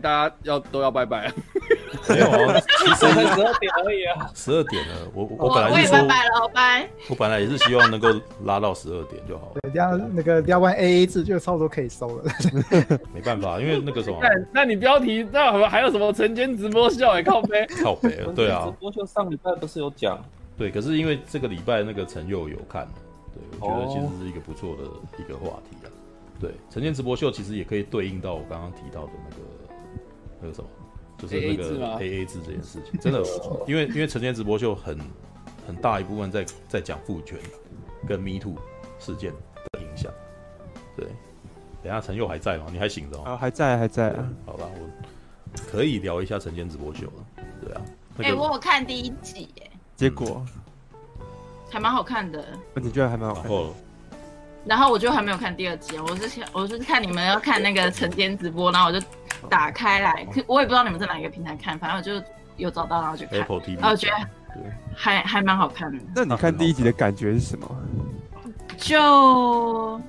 大家要都要拜拜啊。没有啊，其实才十二点而已啊。十二点了，我我我本来是说，我也拜拜了，拜。我本来也是希望能够拉到十二点就好了。对，这样那个聊完 AA 制就差不多可以收了。没办法，因为那个什么，那那你标题那还有什么晨间直播秀？哎，靠背，靠背，对啊。直播秀上礼拜不是有讲？对，可是因为这个礼拜那个陈佑有看，对，我觉得其实是一个不错的一个话题啊。对，晨间直播秀其实也可以对应到我刚刚提到的那个那个什么。就是那个 A A 制这件事情，真的，因为因为晨间直播秀很很大一部分在在讲父权跟 Me Too 事件的影响。对，等下陈佑还在吗？你还醒着吗？啊，还在还在。啊好吧，我可以聊一下晨间直播秀了。对啊，哎、欸，我有看第一集，哎，结果还蛮好看的。你觉得还蛮好看的？然后我就还没有看第二集，我是我是看你们要看那个晨间直播，然后我就打开来，我也不知道你们在哪一个平台看，反正我就有找到，然后就看。Apple TV。然后我觉得还还蛮好看的。那你看第一集的感觉是什么？就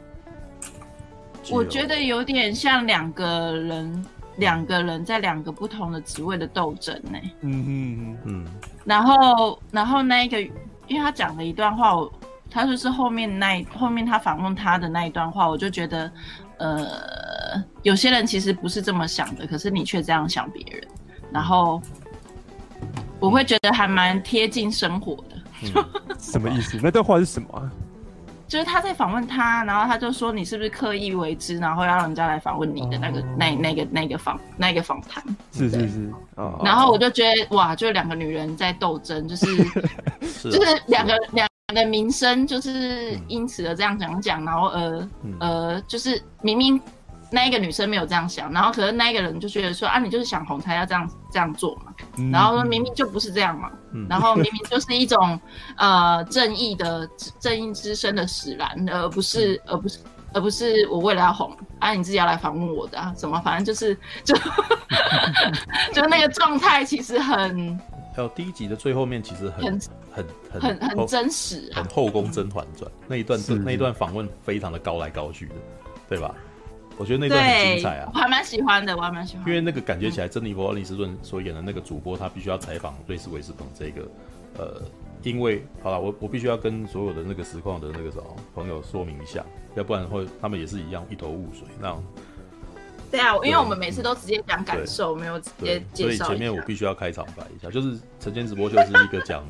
我觉得有点像两个人，两个人在两个不同的职位的斗争呢。嗯嗯嗯。然后然后那一个，因为他讲了一段话，我。他就是后面那一后面他访问他的那一段话，我就觉得，呃，有些人其实不是这么想的，可是你却这样想别人，然后我会觉得还蛮贴近生活的。嗯、什么意思？那段话是什么、啊？就是他在访问他，然后他就说你是不是刻意为之，然后要让人家来访问你的那个、哦、那那个那个访那个访谈。是是是。然后我就觉得哇，就两个女人在斗争，就是 就是两个两。的名声就是因此而这样讲讲，然后呃、嗯、呃，就是明明那一个女生没有这样想，然后可是那一个人就觉得说啊，你就是想红才要这样这样做嘛，嗯、然后说明明就不是这样嘛，嗯、然后明明就是一种呃正义的正义之声的使然，而不是、嗯、而不是而不是我为了要红啊，你自己要来访问我的啊，什么反正就是就 就那个状态其实很。还有第一集的最后面，其实很很很很很真实，很后宫甄嬛传那一段，那一段访问非常的高来高去的，对吧？我觉得那段很精彩啊，我还蛮喜欢的，我还蛮喜欢。因为那个感觉起来，珍妮佛·爱丽丝顿所演的那个主播，他必须要采访瑞斯·维斯彭这个，呃，因为好了，我我必须要跟所有的那个实况的那个什么朋友说明一下，要不然会他们也是一样一头雾水那样。对啊，因为我们每次都直接讲感受，没有直接介绍。所以前面我必须要开场白一下，就是晨间直播秀是一个讲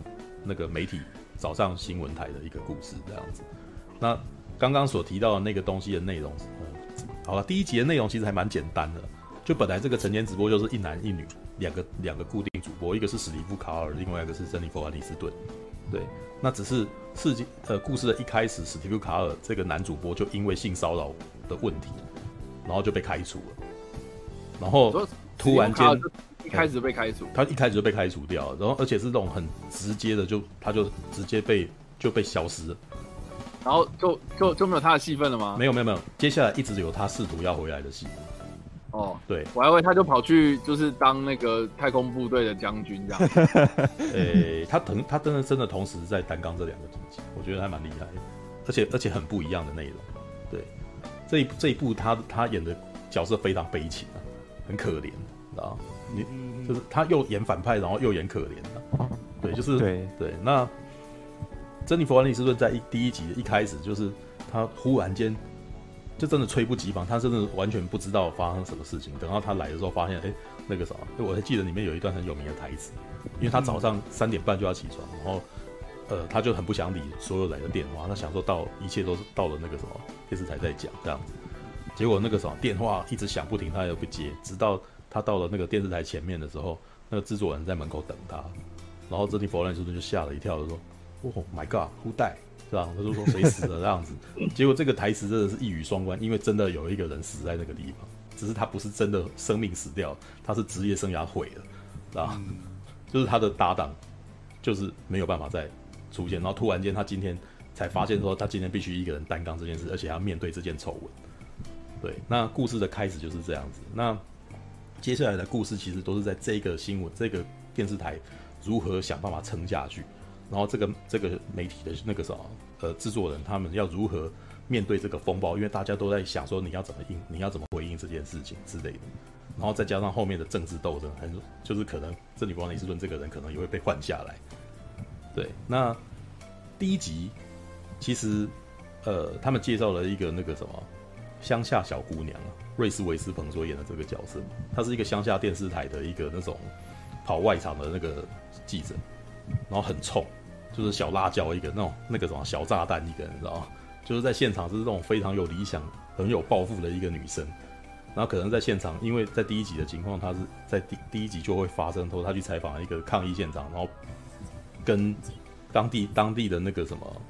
那个媒体早上新闻台的一个故事这样子。那刚刚所提到的那个东西的内容，嗯，好了，第一集的内容其实还蛮简单的，就本来这个晨间直播就是一男一女两个两个固定主播，一个是史蒂夫卡尔，另外一个是珍妮佛·爱丽丝顿。对，那只是事情呃故事的一开始，史蒂夫卡尔这个男主播就因为性骚扰的问题。然后就被开除了，然后突然间开始被开除，他一开始就被开除掉了，然后而且是这种很直接的，就他就直接被就被消失了，然后就就就没有他的戏份了吗？没有没有没有，接下来一直有他试图要回来的戏份。哦，对，我还以为他就跑去就是当那个太空部队的将军这样。诶，他同他真的真的同时在担纲这两个主角，我觉得还蛮厉害的，而且而且很不一样的内容，对。这一这一部他他演的角色非常悲情啊，很可怜，知道你就是他又演反派，然后又演可怜的，对，就是对对。那珍妮佛·安妮斯顿在一第一集的一开始，就是他忽然间就真的猝不及防，他真的完全不知道发生什么事情。等到他来的时候，发现哎，那个啥，我还记得里面有一段很有名的台词，因为他早上三点半就要起床，然后。呃，他就很不想理所有来的电话，他想说到一切都是到了那个什么电视台在讲这样子，结果那个什么电话一直响不停，他也不接，直到他到了那个电视台前面的时候，那个制作人在门口等他，然后珍妮佛·兰斯顿就吓了一跳，就说：“Oh my God，who died？” 是吧？他就说谁死了这样子，结 果这个台词真的是一语双关，因为真的有一个人死在那个地方，只是他不是真的生命死掉，他是职业生涯毁了，啊，就是他的搭档就是没有办法再。出现，然后突然间，他今天才发现说，他今天必须一个人担纲这件事，而且要面对这件丑闻。对，那故事的开始就是这样子。那接下来的故事其实都是在这个新闻、这个电视台如何想办法撑下去，然后这个这个媒体的那个什么呃制作人他们要如何面对这个风暴，因为大家都在想说你要怎么应，你要怎么回应这件事情之类的。然后再加上后面的政治斗争，很就是可能珍妮弗·安妮斯顿这个人可能也会被换下来。对，那第一集其实呃，他们介绍了一个那个什么乡下小姑娘，瑞斯·维斯彭所演的这个角色，她是一个乡下电视台的一个那种跑外场的那个记者，然后很冲，就是小辣椒一个那种那个什么小炸弹一个，你知道吗？就是在现场是这种非常有理想、很有抱负的一个女生。然后可能在现场，因为在第一集的情况，她是在第第一集就会发生，说她去采访一个抗议现场，然后跟当地当地的那个什么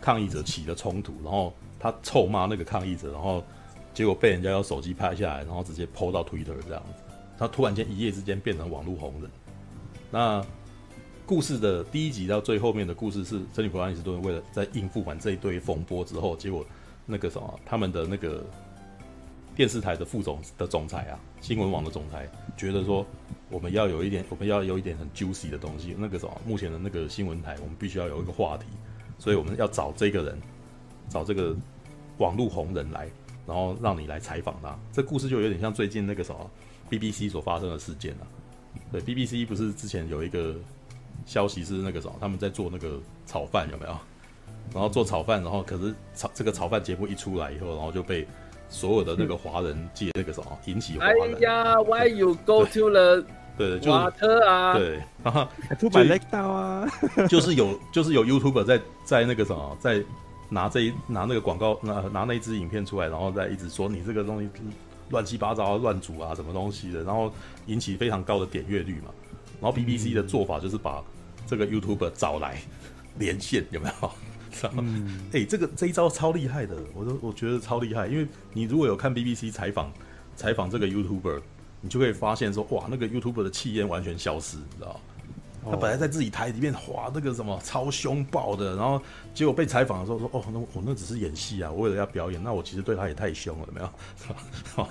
抗议者起了冲突，然后她臭骂那个抗议者，然后结果被人家用手机拍下来，然后直接 PO 到 Twitter 这样子。他突然间一夜之间变成网络红人。那故事的第一集到最后面的故事是，珍妮弗·安妮斯顿为了在应付完这一堆风波之后，结果那个什么他们的那个。电视台的副总的总裁啊，新闻网的总裁觉得说，我们要有一点，我们要有一点很 juicy 的东西。那个什么，目前的那个新闻台，我们必须要有一个话题，所以我们要找这个人，找这个网络红人来，然后让你来采访他。这故事就有点像最近那个什么 BBC 所发生的事件啊。对，BBC 不是之前有一个消息是那个什么，他们在做那个炒饭有没有？然后做炒饭，然后可是炒这个炒饭节目一出来以后，然后就被。所有的那个华人界那个什么引起华人，哎呀，Why you go to the 对对，瓦特啊，对，然后 出版雷道啊，就是有就是有 YouTuber 在在那个什么在拿这一拿那个广告拿拿那一支影片出来，然后再一直说你这个东西乱七八糟乱组啊什么东西的，然后引起非常高的点阅率嘛。然后 BBC 的做法就是把这个 YouTuber 找来连线，有没有？嗯，哎、欸，这个这一招超厉害的，我都我觉得超厉害，因为你如果有看 BBC 采访采访这个 YouTuber，你就可以发现说，哇，那个 YouTuber 的气焰完全消失，你知道？他本来在自己台里面哇那个什么超凶暴的，然后结果被采访的时候说，哦，那我那只是演戏啊，我为了要表演，那我其实对他也太凶了，有没有？好，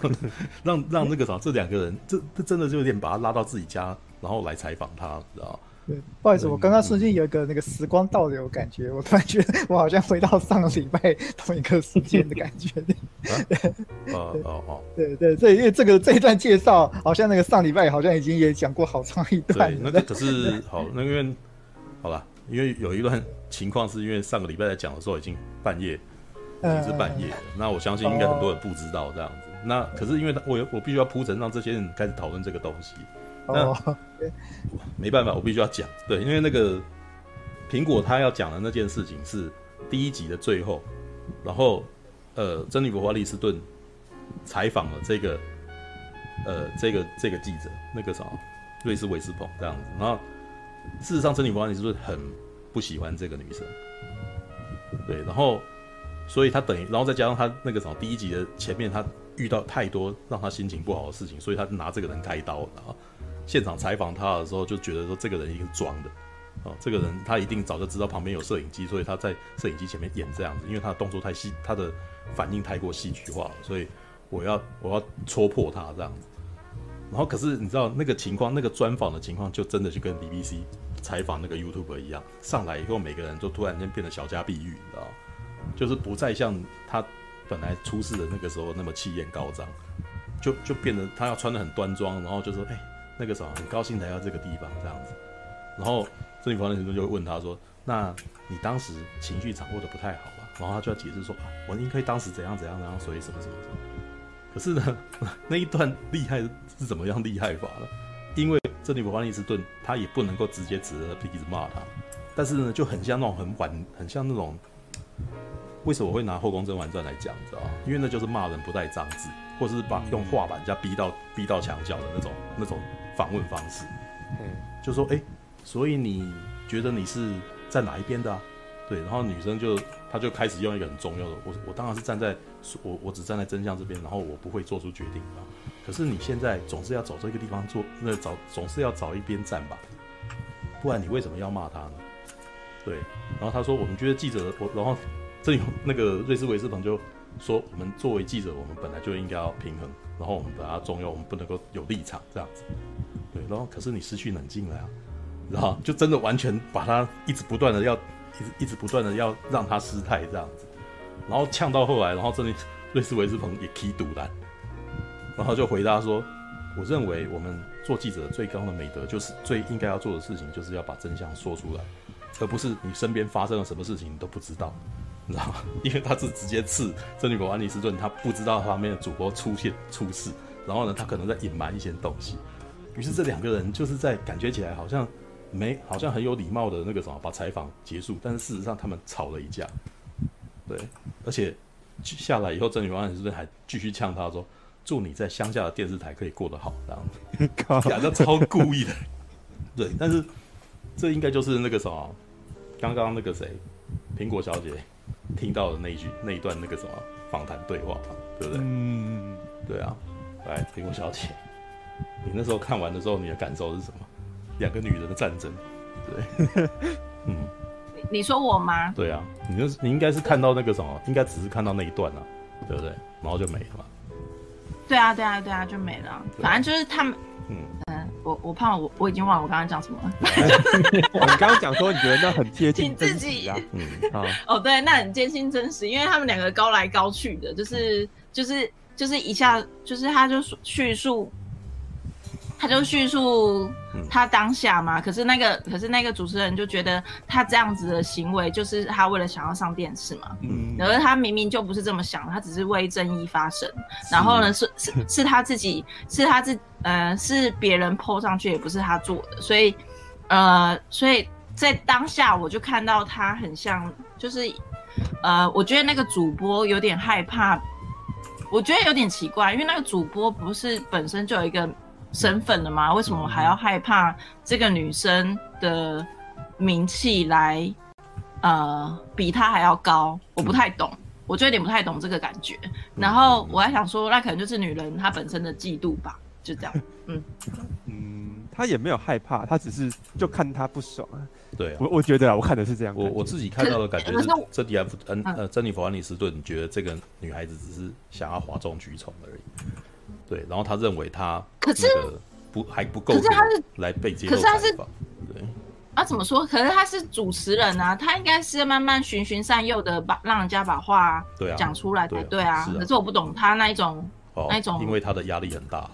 让让那个啥，这两个人，这这真的就有点把他拉到自己家，然后来采访他，知道？对，不好意思，我刚刚瞬间有一个那个时光倒流感觉，嗯、我突然觉得我好像回到上个礼拜同一个时间的感觉。哦哦哦，对对对，因为这个这一段介绍，好像那个上礼拜好像已经也讲过好长一段。对，那个可是好，那个因为好了，因为有一段情况是因为上个礼拜在讲的时候已经半夜，已经是半夜了。嗯、那我相信应该很多人不知道这样子。哦、那可是因为我我必须要铺陈，让这些人开始讨论这个东西。那没办法，我必须要讲。对，因为那个苹果他要讲的那件事情是第一集的最后，然后呃，珍妮弗·华利斯顿采访了这个呃这个这个记者，那个啥瑞斯·韦斯彭这样子。然后事实上，珍妮弗·华利斯顿很不喜欢这个女生，对，然后所以他等于，然后再加上他那个什么第一集的前面，他遇到太多让他心情不好的事情，所以他拿这个人开刀了。现场采访他的时候，就觉得说这个人一定是装的，哦，这个人他一定早就知道旁边有摄影机，所以他在摄影机前面演这样子，因为他的动作太戏，他的反应太过戏剧化了，所以我要我要戳破他这样子。然后可是你知道那个情况，那个专访的情况，就真的就跟 BBC 采访那个 YouTuber 一样，上来以后每个人都突然间变得小家碧玉，你知道，就是不再像他本来出事的那个时候那么气焰高涨，就就变得他要穿的很端庄，然后就说哎。那个时候很高兴来到这个地方这样子，然后这女朋友那时候就问他说：“那你当时情绪掌握的不太好吧？”然后他就要解释说：“，我应该当时怎样怎样，然后所以什么什么什么。”可是呢，那一段厉害是怎么样厉害法呢？因为这女朋友伊斯顿他也不能够直接指着鼻子骂他，但是呢就很像那种很婉，很像那种为什么我会拿《后宫甄嬛传》来讲，你知道吗？因为那就是骂人不带脏字，或者是把用画把人家逼到逼到墙角的那种那种。访问方式，嗯，就说哎、欸，所以你觉得你是在哪一边的啊？对，然后女生就她就开始用一个很重要的，我我当然是站在我我只站在真相这边，然后我不会做出决定啊。可是你现在总是要找这个地方做，那找总是要找一边站吧，不然你为什么要骂他呢？对，然后他说我们觉得记者我，然后这有那个瑞士维斯彭就说我们作为记者，我们本来就应该要平衡。然后我们把它重要，我们不能够有立场这样子，对。然后可是你失去冷静了呀，然后就真的完全把他一直不断的要，一直一直不断的要让他失态这样子，然后呛到后来，然后这里瑞斯维斯彭也踢堵了，然后就回答说，我认为我们做记者最高的美德，就是最应该要做的事情，就是要把真相说出来，而不是你身边发生了什么事情你都不知道，你知道吗？因为他是直接刺珍妮佛·安妮斯顿，他不知道他旁边的主播出现出事，然后呢，他可能在隐瞒一些东西，于是这两个人就是在感觉起来好像没，好像很有礼貌的那个什么，把采访结束，但是事实上他们吵了一架，对，而且下来以后，珍妮佛·安妮斯顿还继续呛他说。祝你在乡下的电视台可以过得好，这样子，讲的超故意的，对，但是这应该就是那个什么，刚刚那个谁，苹果小姐听到的那一句那一段那个什么访谈对话嘛，对不对？嗯，对啊，来，苹果小姐，你那时候看完的时候，你的感受是什么？两个女人的战争，对，嗯，你说我吗？对啊，你那你应该是看到那个什么，应该只是看到那一段啊，对不对？然后就没了嘛。对啊，对啊，对啊，就没了。反正就是他们，嗯嗯，我我怕我我已经忘了我刚刚讲什么了。你刚刚讲说你觉得那很贴近自己啊？嗯啊，哦对，那很接近真实，因为他们两个高来高去的，就是就是就是一下就是他就叙述。他就叙述他当下嘛，可是那个可是那个主持人就觉得他这样子的行为就是他为了想要上电视嘛，嗯，然后他明明就不是这么想，他只是为正义发声，然后呢是是是他自己是他自呃是别人 po 上去，也不是他做的，所以呃所以在当下我就看到他很像就是呃我觉得那个主播有点害怕，我觉得有点奇怪，因为那个主播不是本身就有一个。身份了吗？为什么还要害怕这个女生的名气来，呃，比她还要高？我不太懂，我就有点不太懂这个感觉。然后我还想说，那可能就是女人她本身的嫉妒吧，就这样。嗯嗯，她也没有害怕，她只是就看她不爽啊。对啊，我我觉得啊，我看的是这样。我我自己看到的感觉是，珍妮弗恩呃珍妮弗安妮斯顿觉得这个女孩子只是想要哗众取宠而已。对，然后他认为他可是不还不够，可是他是来被接受采访。可是他是对啊，怎么说？可是他是主持人啊，他应该是慢慢循循善诱的把让人家把话讲出来才对啊。可是我不懂他那一种那一种，因为他的压力很大。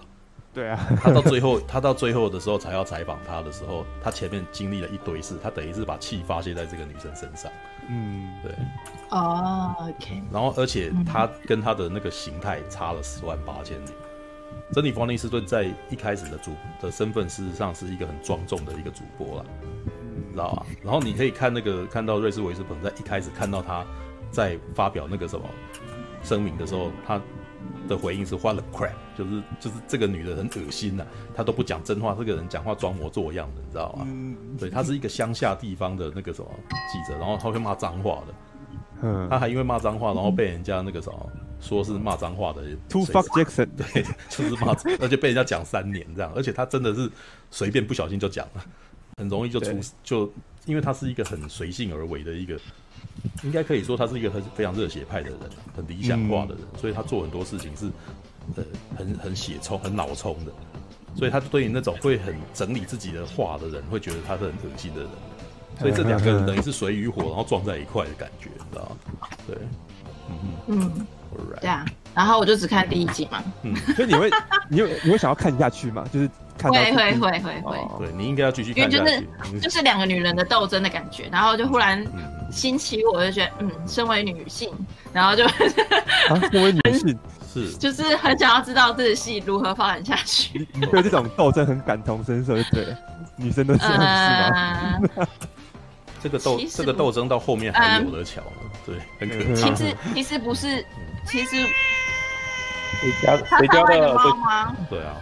对啊，他到最后他到最后的时候才要采访他的时候，他前面经历了一堆事，他等于是把气发泄在这个女生身上。嗯，对。哦，OK。然后而且他跟他的那个形态差了十万八千里。珍妮弗·安妮斯顿在一开始的主的身份，事实上是一个很庄重的一个主播啦，知道吧？然后你可以看那个看到瑞士·韦斯本在一开始看到他在发表那个什么声明的时候，他的回应是 “What the crap”，就是就是这个女的很恶心呐，她都不讲真话，这个人讲话装模作样的，你知道吧？对，她是一个乡下地方的那个什么记者，然后她会骂脏话的，嗯，他还因为骂脏话，然后被人家那个什么。说是骂脏话的，Two fuck Jackson，对，就是骂，而且被人家讲三年这样，而且他真的是随便不小心就讲了，很容易就出对。就，因为他是一个很随性而为的一个，应该可以说他是一个很非常热血派的人，很理想化的人，嗯、所以他做很多事情是呃很很血冲、很脑冲的，所以他对于那种会很整理自己的话的人，会觉得他是很恶心的人，所以这两个人等于是水与火，然后撞在一块的感觉，你知道吗？对，嗯嗯。对啊，然后我就只看第一集嘛。嗯，所以你会，你会，你会想要看下去吗？就是看会会会会会。对，你应该要继续看下去。因为就是就是两个女人的斗争的感觉，然后就忽然兴起，我就觉得，嗯，身为女性，然后就身为女性 是，就是很想要知道这个戏如何发展下去。你对这种斗争很感同身受，对，女生都这样是吗？这个斗这个斗争到后面还有的瞧呢，对，很可怕。其实其实不是。其实，谁家谁家的猫吗？对啊，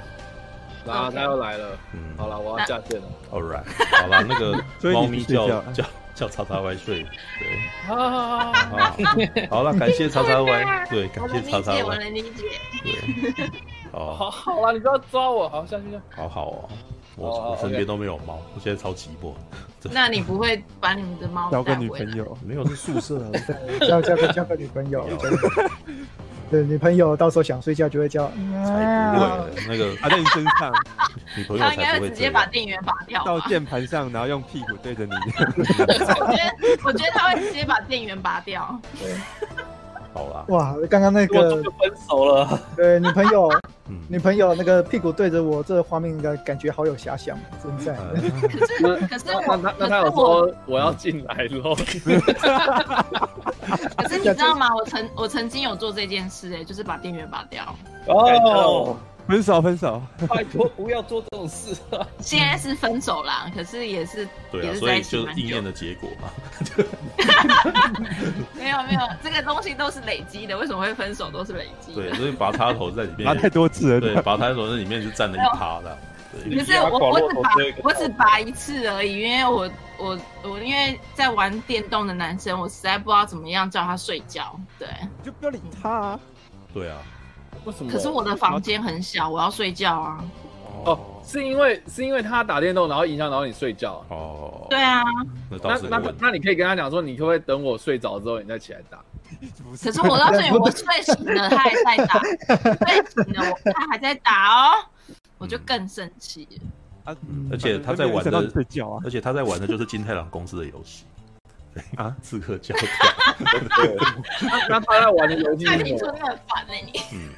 然后他又来了。嗯，好了，我要下线了。All right，好了，那个 猫咪叫叫叫叉叉 Y 睡。对，好好好好，好了，感谢叉叉 Y，对，感谢叉叉 Y，我能理解。对，好，好好了，你不要抓我，好下去下。好好哦，我我身边都没有猫，我现在超寂寞。那你不会把你们的猫交个女朋友？没有，是宿舍啊。交交个交个女朋友。对，女朋友到时候想睡觉就会叫。才不会，那个他在你身上，女朋友才不会。他应该直接把电源拔掉。到键盘上，然后用屁股对着你。我觉得，我觉得他会直接把电源拔掉。对。好啦，哇，刚刚那个就分手了，对女朋友，嗯，女朋友那个屁股对着我，这个画面应该感觉好有遐想，真在。可是可是我那那他有说我要进来喽？可是你知道吗？我曾我曾经有做这件事，哎，就是把电源拔掉。哦。分手，分手！拜托，不要做这种事啊！现在是分手啦，可是也是，对啊，所以就是应验的结果嘛。没有没有，这个东西都是累积的，为什么会分手都是累积？对，所以拔插头在里面拔太多次了，对，拔插头在里面就占了一趴的。可是我我只拔我只拔一次而已，因为我我我因为在玩电动的男生，我实在不知道怎么样叫他睡觉。对，就不要理他啊。对啊。为什么？可是我的房间很小，我要睡觉啊。哦，是因为是因为他打电动，然后影响到你睡觉。哦，对啊。那那那那你可以跟他讲说，你可不可以等我睡着之后，你再起来打？可是我告诉你，我睡醒了，他还在打；睡醒了，我他还在打哦，我就更生气。而且他在玩的睡觉啊，而且他在玩的就是金太郎公司的游戏。啊，刺客教条。那他在玩的游戏，那你说他很烦哎，你。嗯，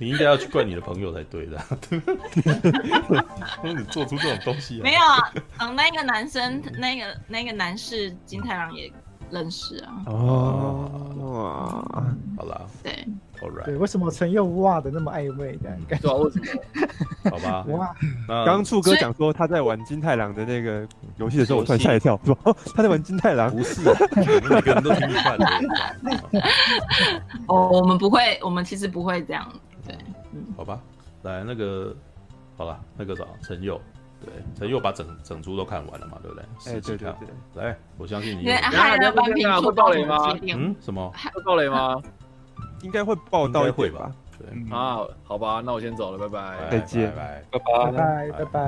你应该要去怪你的朋友才对的。说 你做出这种东西。没有啊，嗯，那个男生，那个那个男士金太郎也认识啊。哦，哇，好啦，对。对，为什么陈佑哇的那么暧昧的感觉？为什么？好吧。哇，刚刚处哥讲说他在玩金太郎的那个游戏的时候，我突然吓一跳，说哦，他在玩金太郎。不是，每个人都听惯了。哦，我们不会，我们其实不会这样。对，嗯，好吧。来，那个，好了，那个啥，陈佑，对，陈佑把整整出都看完了嘛，对不对？哎，对对对。来，我相信你。还有半瓶醋爆雷吗？嗯，什么？会爆雷吗？应该会报道一会吧？对啊，好吧，那我先走了，拜拜，再见，拜拜，拜拜，拜拜，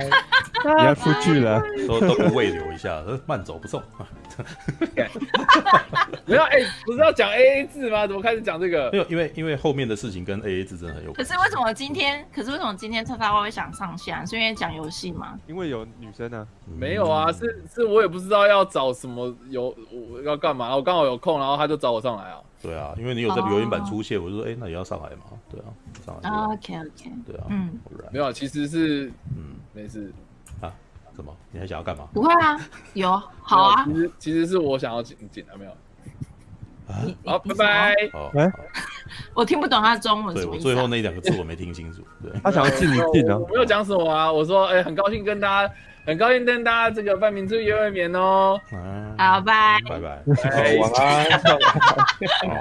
你要出去了，都都不慰留一下，慢走不送。没有，哎，不是要讲 A A 制吗？怎么开始讲这个？没有，因为因为后面的事情跟 A A 制真的很有关。可是为什么今天？可是为什么今天叉叉会想上线？是因为讲游戏吗？因为有女生呢。没有啊，是是我也不知道要找什么有我要干嘛，我刚好有空，然后他就找我上来啊。对啊，因为你有在留言板出现，我就说，哎，那也要上来嘛？对啊，上来。OK OK。对啊，嗯，没有，其实是嗯，没事啊。什么？你还想要干嘛？不会啊，有好啊。其实其实是我想要进进来，没有啊。好，拜拜。好，我听不懂他的中文。对，我最后那两个字我没听清楚。对，他想要进你进啊。我没有讲什么啊，我说，哎，很高兴跟大家，很高兴跟大家这个半瓶醋约会眠哦。好，拜拜拜。晚安。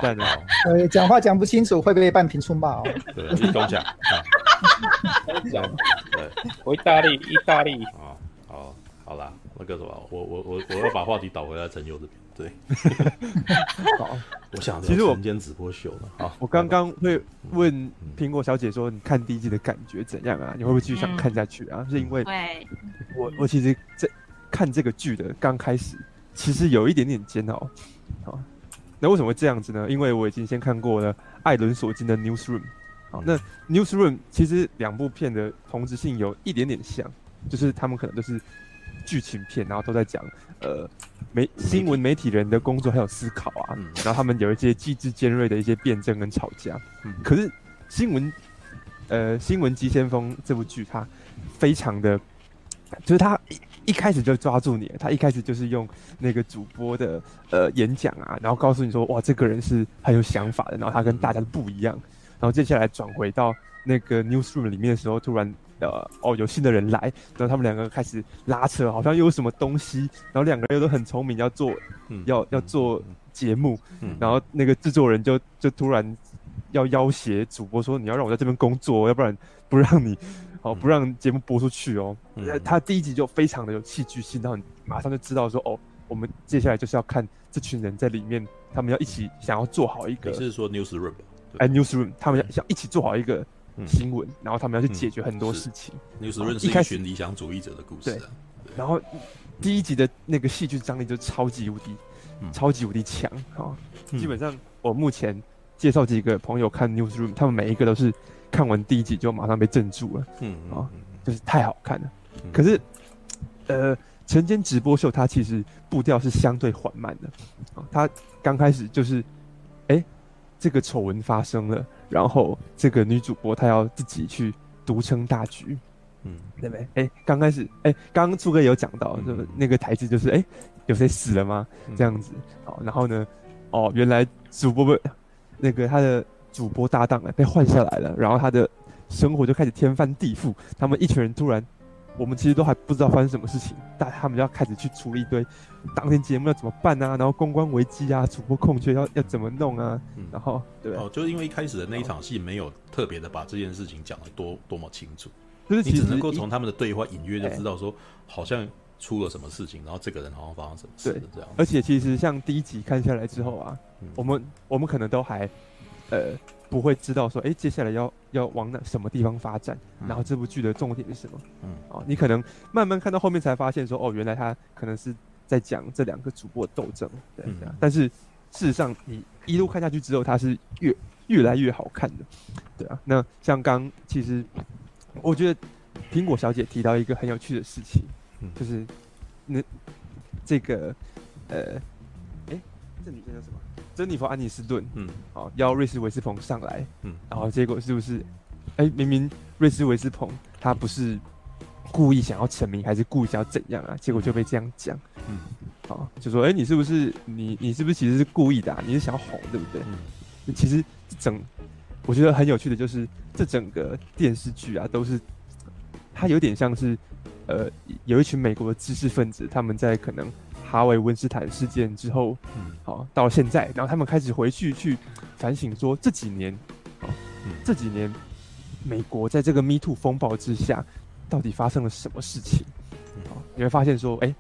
赞啊！呃，讲话讲不清楚会被半瓶醋骂哦。对，你讲讲。讲。对，我意大利，意大利。哦，好，好啦，那个什么，我我我我要把话题导回来陈佑这边。对，好，我想其实我们今天直播秀了。好，我刚刚会问苹果小姐说，你看第一季的感觉怎样啊？你会不会继续想看下去啊？是因为我我其实在看这个剧的刚开始，其实有一点点煎熬。好，那为什么会这样子呢？因为我已经先看过了艾伦索金的 Newsroom。好，那 Newsroom 其实两部片的同质性有一点点像，就是他们可能都是。剧情片，然后都在讲呃媒新闻媒体人的工作还有思考啊，嗯、然后他们有一些机智尖锐的一些辩证跟吵架。嗯、可是新闻呃新闻急先锋这部剧它非常的，就是他一一开始就抓住你，他一开始就是用那个主播的呃演讲啊，然后告诉你说哇这个人是很有想法的，然后他跟大家都不一样，然后接下来转回到那个 newsroom 里面的时候，突然。呃哦，有新的人来，然后他们两个开始拉扯，好像又有什么东西，然后两个人又都很聪明，要做，嗯、要要做节目，嗯、然后那个制作人就就突然要要挟主播说，你要让我在这边工作，要不然不让你，哦不让节目播出去哦。嗯、他第一集就非常的有戏剧性，然后你马上就知道说，哦，我们接下来就是要看这群人在里面，他们要一起想要做好一个，你是说 newsroom？哎，newsroom，他们要想一起做好一个。新闻，然后他们要去解决很多事情。Newsroom 是一群理想主义者的故事。对，然后第一集的那个戏剧张力就超级无敌，超级无敌强啊！基本上我目前介绍几个朋友看 Newsroom，他们每一个都是看完第一集就马上被镇住了。嗯啊，就是太好看了。可是，呃，晨间直播秀它其实步调是相对缓慢的。啊，它刚开始就是哎这个丑闻发生了，然后这个女主播她要自己去独撑大局，嗯，对不对？哎，刚开始，哎，刚刚初哥有讲到，就那个台词就是，哎，有谁死了吗？这样子，好，然后呢，哦，原来主播不，那个他的主播搭档啊被换下来了，然后他的生活就开始天翻地覆，他们一群人突然。我们其实都还不知道发生什么事情，但他们就要开始去处理一堆当天节目要怎么办啊，然后公关危机啊，主播空缺要要怎么弄啊，嗯、然后对。哦，就是因为一开始的那一场戏没有特别的把这件事情讲得多多么清楚，就是你只能够从他们的对话隐约就知道说好像出了什么事情，然后这个人好像发生什么事这样。而且其实像第一集看下来之后啊，嗯、我们我们可能都还呃。不会知道说，哎，接下来要要往哪什么地方发展，嗯、然后这部剧的重点是什么？嗯，啊，你可能慢慢看到后面才发现说，哦，原来他可能是在讲这两个主播的斗争，对，嗯、但是事实上，你一路看下去之后，它是越越来越好看的，对啊。那像刚其实，我觉得苹果小姐提到一个很有趣的事情，嗯、就是那这个呃，哎，这女生叫什么？珍妮佛·安妮斯顿，嗯，好，邀瑞斯·维斯彭上来，嗯，然后结果是不是，哎、欸，明明瑞斯·维斯彭他不是故意想要成名，还是故意想要怎样啊？结果就被这样讲，嗯，好，就说，哎、欸，你是不是你你是不是其实是故意的？啊？你是想要红，对不对？嗯，其实整我觉得很有趣的就是这整个电视剧啊，都是它有点像是，呃，有一群美国的知识分子，他们在可能。哈维·温斯坦事件之后，嗯，好，到现在，然后他们开始回去去反省，说这几年，哦，嗯，这几年美国在这个 Me Too 风暴之下，到底发生了什么事情？好，你会发现说，哎，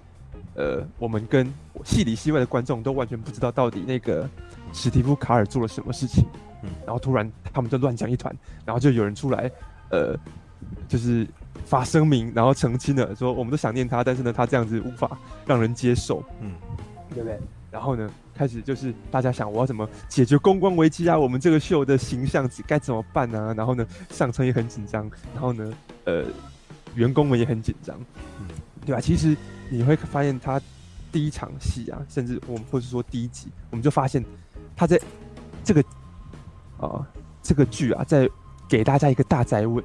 呃，我们跟戏里戏外的观众都完全不知道到底那个史蒂夫·卡尔做了什么事情，嗯，然后突然他们就乱讲一团，然后就有人出来，呃，就是。发声明，然后澄清了，说我们都想念他，但是呢，他这样子无法让人接受，嗯，对不对？然后呢，开始就是大家想我要怎么解决公关危机啊？我们这个秀的形象该怎么办呢、啊？然后呢，上层也很紧张，然后呢，呃，员工们也很紧张，嗯，对吧？其实你会发现，他第一场戏啊，甚至我们或者说第一集，我们就发现他在这个啊、呃、这个剧啊，在给大家一个大灾问。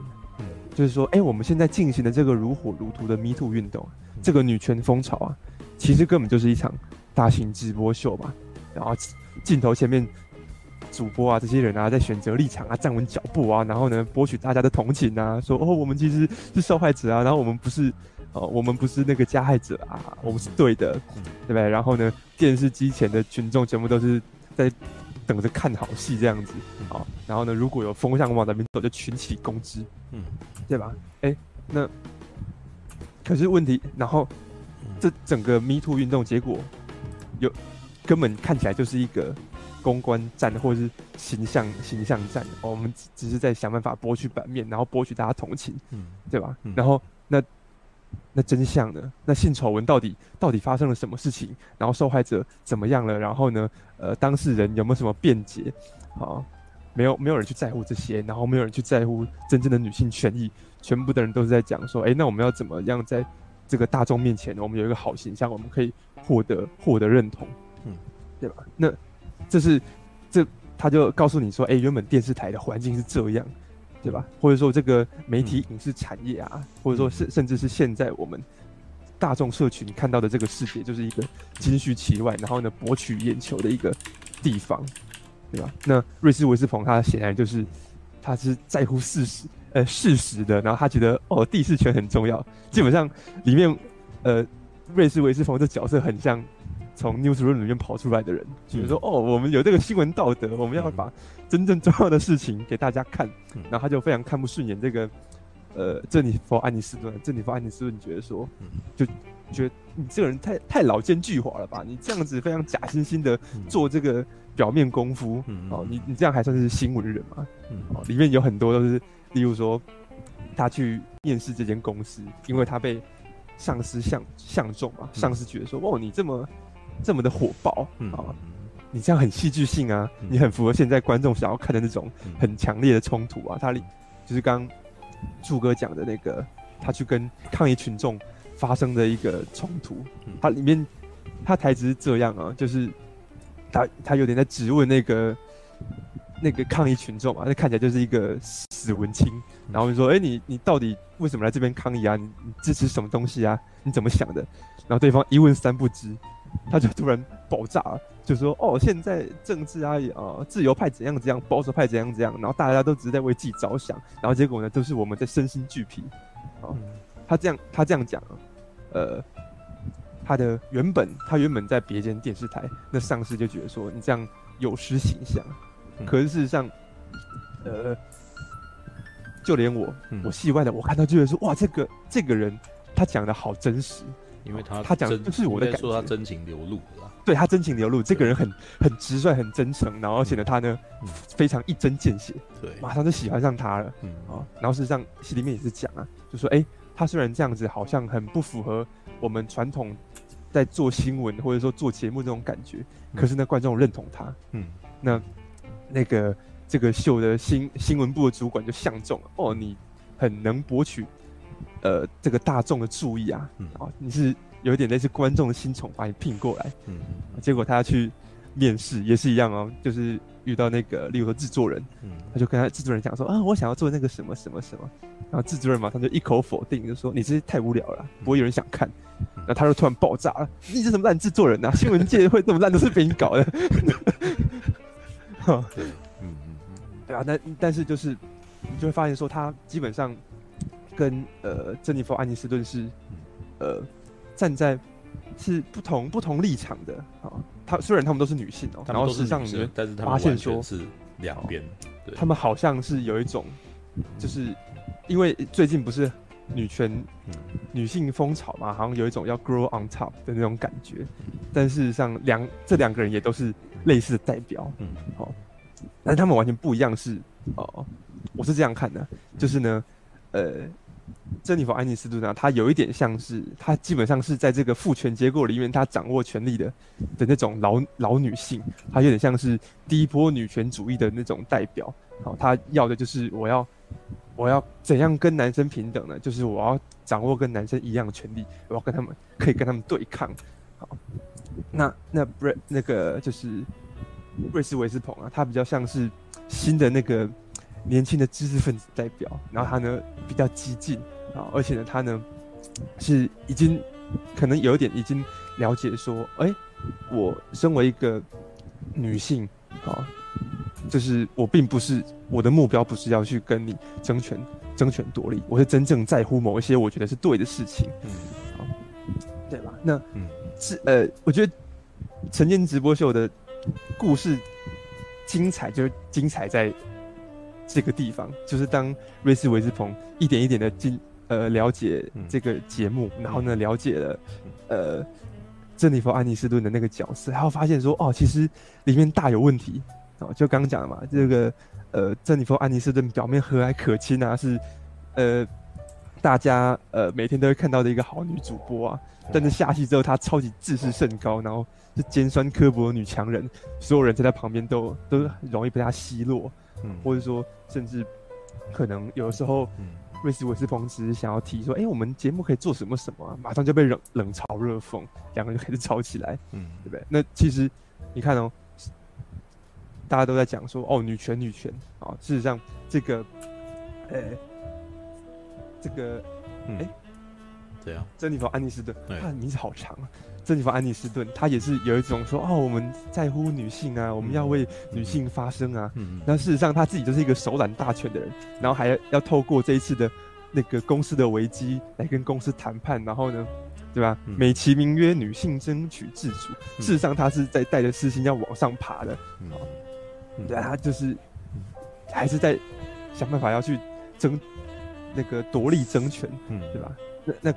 就是说，哎、欸，我们现在进行的这个如火如荼的 Me Too 运动，这个女权风潮啊，其实根本就是一场大型直播秀嘛。然后镜头前面主播啊，这些人啊，在选择立场啊，站稳脚步啊，然后呢，博取大家的同情啊，说哦，我们其实是受害者啊，然后我们不是，哦，我们不是那个加害者啊，我们是对的，对不对？然后呢，电视机前的群众全部都是在。等着看好戏这样子，好，然后呢，如果有风向往那边走，就群起攻之，嗯，对吧？哎，那可是问题，然后这整个 Me Too 运动结果有根本看起来就是一个公关战或者是形象形象战，我们只是在想办法博取版面，然后博取大家同情，嗯，对吧？然后那。那真相呢？那性丑闻到底到底发生了什么事情？然后受害者怎么样了？然后呢？呃，当事人有没有什么辩解？好，没有，没有人去在乎这些，然后没有人去在乎真正的女性权益。全部的人都是在讲说，哎，那我们要怎么样在这个大众面前，我们有一个好形象，我们可以获得获得认同，嗯，对吧？那这是这他就告诉你说，哎，原本电视台的环境是这样。对吧？或者说这个媒体影视产业啊，嗯、或者说甚甚至是现在我们大众社群看到的这个世界，就是一个金玉其外，然后呢博取眼球的一个地方，对吧？那瑞士维斯彭他显然就是他是在乎事实，呃事实的，然后他觉得哦地势权很重要，基本上里面呃瑞士维斯彭这角色很像。从 newsroom 里面跑出来的人，就是说，哦，我们有这个新闻道德，我们要把真正重要的事情给大家看。然后他就非常看不顺眼这个，呃，珍妮佛·安妮斯顿。珍妮佛·安妮斯顿觉得说，就觉得你这个人太太老奸巨猾了吧？你这样子非常假惺惺的做这个表面功夫，嗯哦，你你这样还算是新闻人吗？哦，里面有很多都是，例如说，他去面试这间公司，因为他被上司相相中嘛，上司觉得说，哦，你这么。这么的火爆，嗯啊，你这样很戏剧性啊，嗯、你很符合现在观众想要看的那种很强烈的冲突啊。他里就是刚柱哥讲的那个，他去跟抗议群众发生的一个冲突。他里面他台词是这样啊，就是他他有点在质问那个那个抗议群众嘛，那看起来就是一个死文青，然后就说：“哎、欸，你你到底为什么来这边抗议啊？你你支持什么东西啊？你怎么想的？”然后对方一问三不知，他就突然爆炸了，就说：“哦，现在政治啊，呃，自由派怎样怎样，保守派怎样怎样，然后大家都只是在为自己着想，然后结果呢，都是我们在身心俱疲。”哦，他这样他这样讲，呃，他的原本他原本在别间电视台，那上司就觉得说你这样有失形象。可是事实上，呃，就连我，嗯、我戏外的，我看到就觉得说，哇，这个这个人他讲的好真实，因为他他讲的就是我的感觉，说他真情流露对他真情流露，这个人很很直率，很真诚，然后显得，他呢、嗯、非常一针见血，对，马上就喜欢上他了，嗯。啊，然后事实上戏里面也是讲啊，就说，哎、欸，他虽然这样子好像很不符合我们传统在做新闻或者说做节目这种感觉，嗯、可是呢，观众认同他，嗯，那。那个这个秀的新新闻部的主管就相中了。哦，你很能博取呃这个大众的注意啊，嗯、哦，你是有一点类似观众的新宠，把你聘过来，嗯，结果他要去面试也是一样哦，就是遇到那个例如说制作人，嗯，他就跟他制作人讲说啊，我想要做那个什么什么什么，然后制作人马上就一口否定，就说你这太无聊了，不会有人想看，然后他就突然爆炸了，你这什么烂制作人啊？新闻界会这么烂都是被你搞的。对，嗯嗯嗯，对啊，但但是就是你就会发现说，他基本上跟呃珍妮佛安妮斯顿是呃站在是不同不同立场的啊。他虽然他们都是女性哦，然后事实上你但是发现说是两边，对，他们好像是有一种，就是因为最近不是女权女性风潮嘛，好像有一种要 grow on top 的那种感觉，但事实上两这两个人也都是。类似的代表，嗯，好、哦，但是他们完全不一样是，是哦，我是这样看的，就是呢，呃，珍妮佛·安妮斯顿呢，她有一点像是，她基本上是在这个父权结构里面，她掌握权力的的那种老老女性，她有点像是第一波女权主义的那种代表，好、她要的就是我要我要怎样跟男生平等呢？就是我要掌握跟男生一样的权利，我要跟他们可以跟他们对抗，好。那那瑞那个就是瑞斯维斯彭啊，她比较像是新的那个年轻的知识分子代表，然后他呢比较激进啊，而且呢他呢是已经可能有一点已经了解说，哎、欸，我身为一个女性啊，就是我并不是我的目标不是要去跟你争权争权夺利，我是真正在乎某一些我觉得是对的事情，嗯，好，对吧？那嗯。是呃，我觉得晨间直播秀的故事精彩，就是精彩在这个地方，就是当瑞士维斯鹏一点一点的进呃了解这个节目，嗯、然后呢了解了呃珍妮佛安妮斯顿的那个角色，然后发现说哦，其实里面大有问题。哦，就刚刚讲的嘛，这个呃珍妮佛安妮斯顿表面和蔼可亲啊，是呃大家呃每天都会看到的一个好女主播啊。但是下戏之后，她超级自视甚高，然后是尖酸刻薄的女强人，所有人在她旁边都都容易被她奚落，嗯，或者说甚至可能有的时候，嗯，瑞斯维斯彭只是想要提说，哎、欸，我们节目可以做什么什么，马上就被冷冷嘲热讽，两个人就开始吵起来，嗯，对不对？那其实你看哦，大家都在讲说，哦，女权女权。啊，事实上这个，呃、欸，这个，哎、欸。对啊，珍妮佛·安妮斯顿，她的名字好长啊。珍妮弗·安妮斯顿，她也是有一种说，哦，我们在乎女性啊，我们要为女性发声啊。嗯，那事实上，她自己就是一个手揽大权的人，然后还要透过这一次的那个公司的危机来跟公司谈判，然后呢，对吧？嗯、美其名曰女性争取自主，嗯、事实上，她是在带着私心要往上爬的。嗯，嗯对啊，她就是还是在想办法要去争那个夺利争权，嗯，对吧？那那。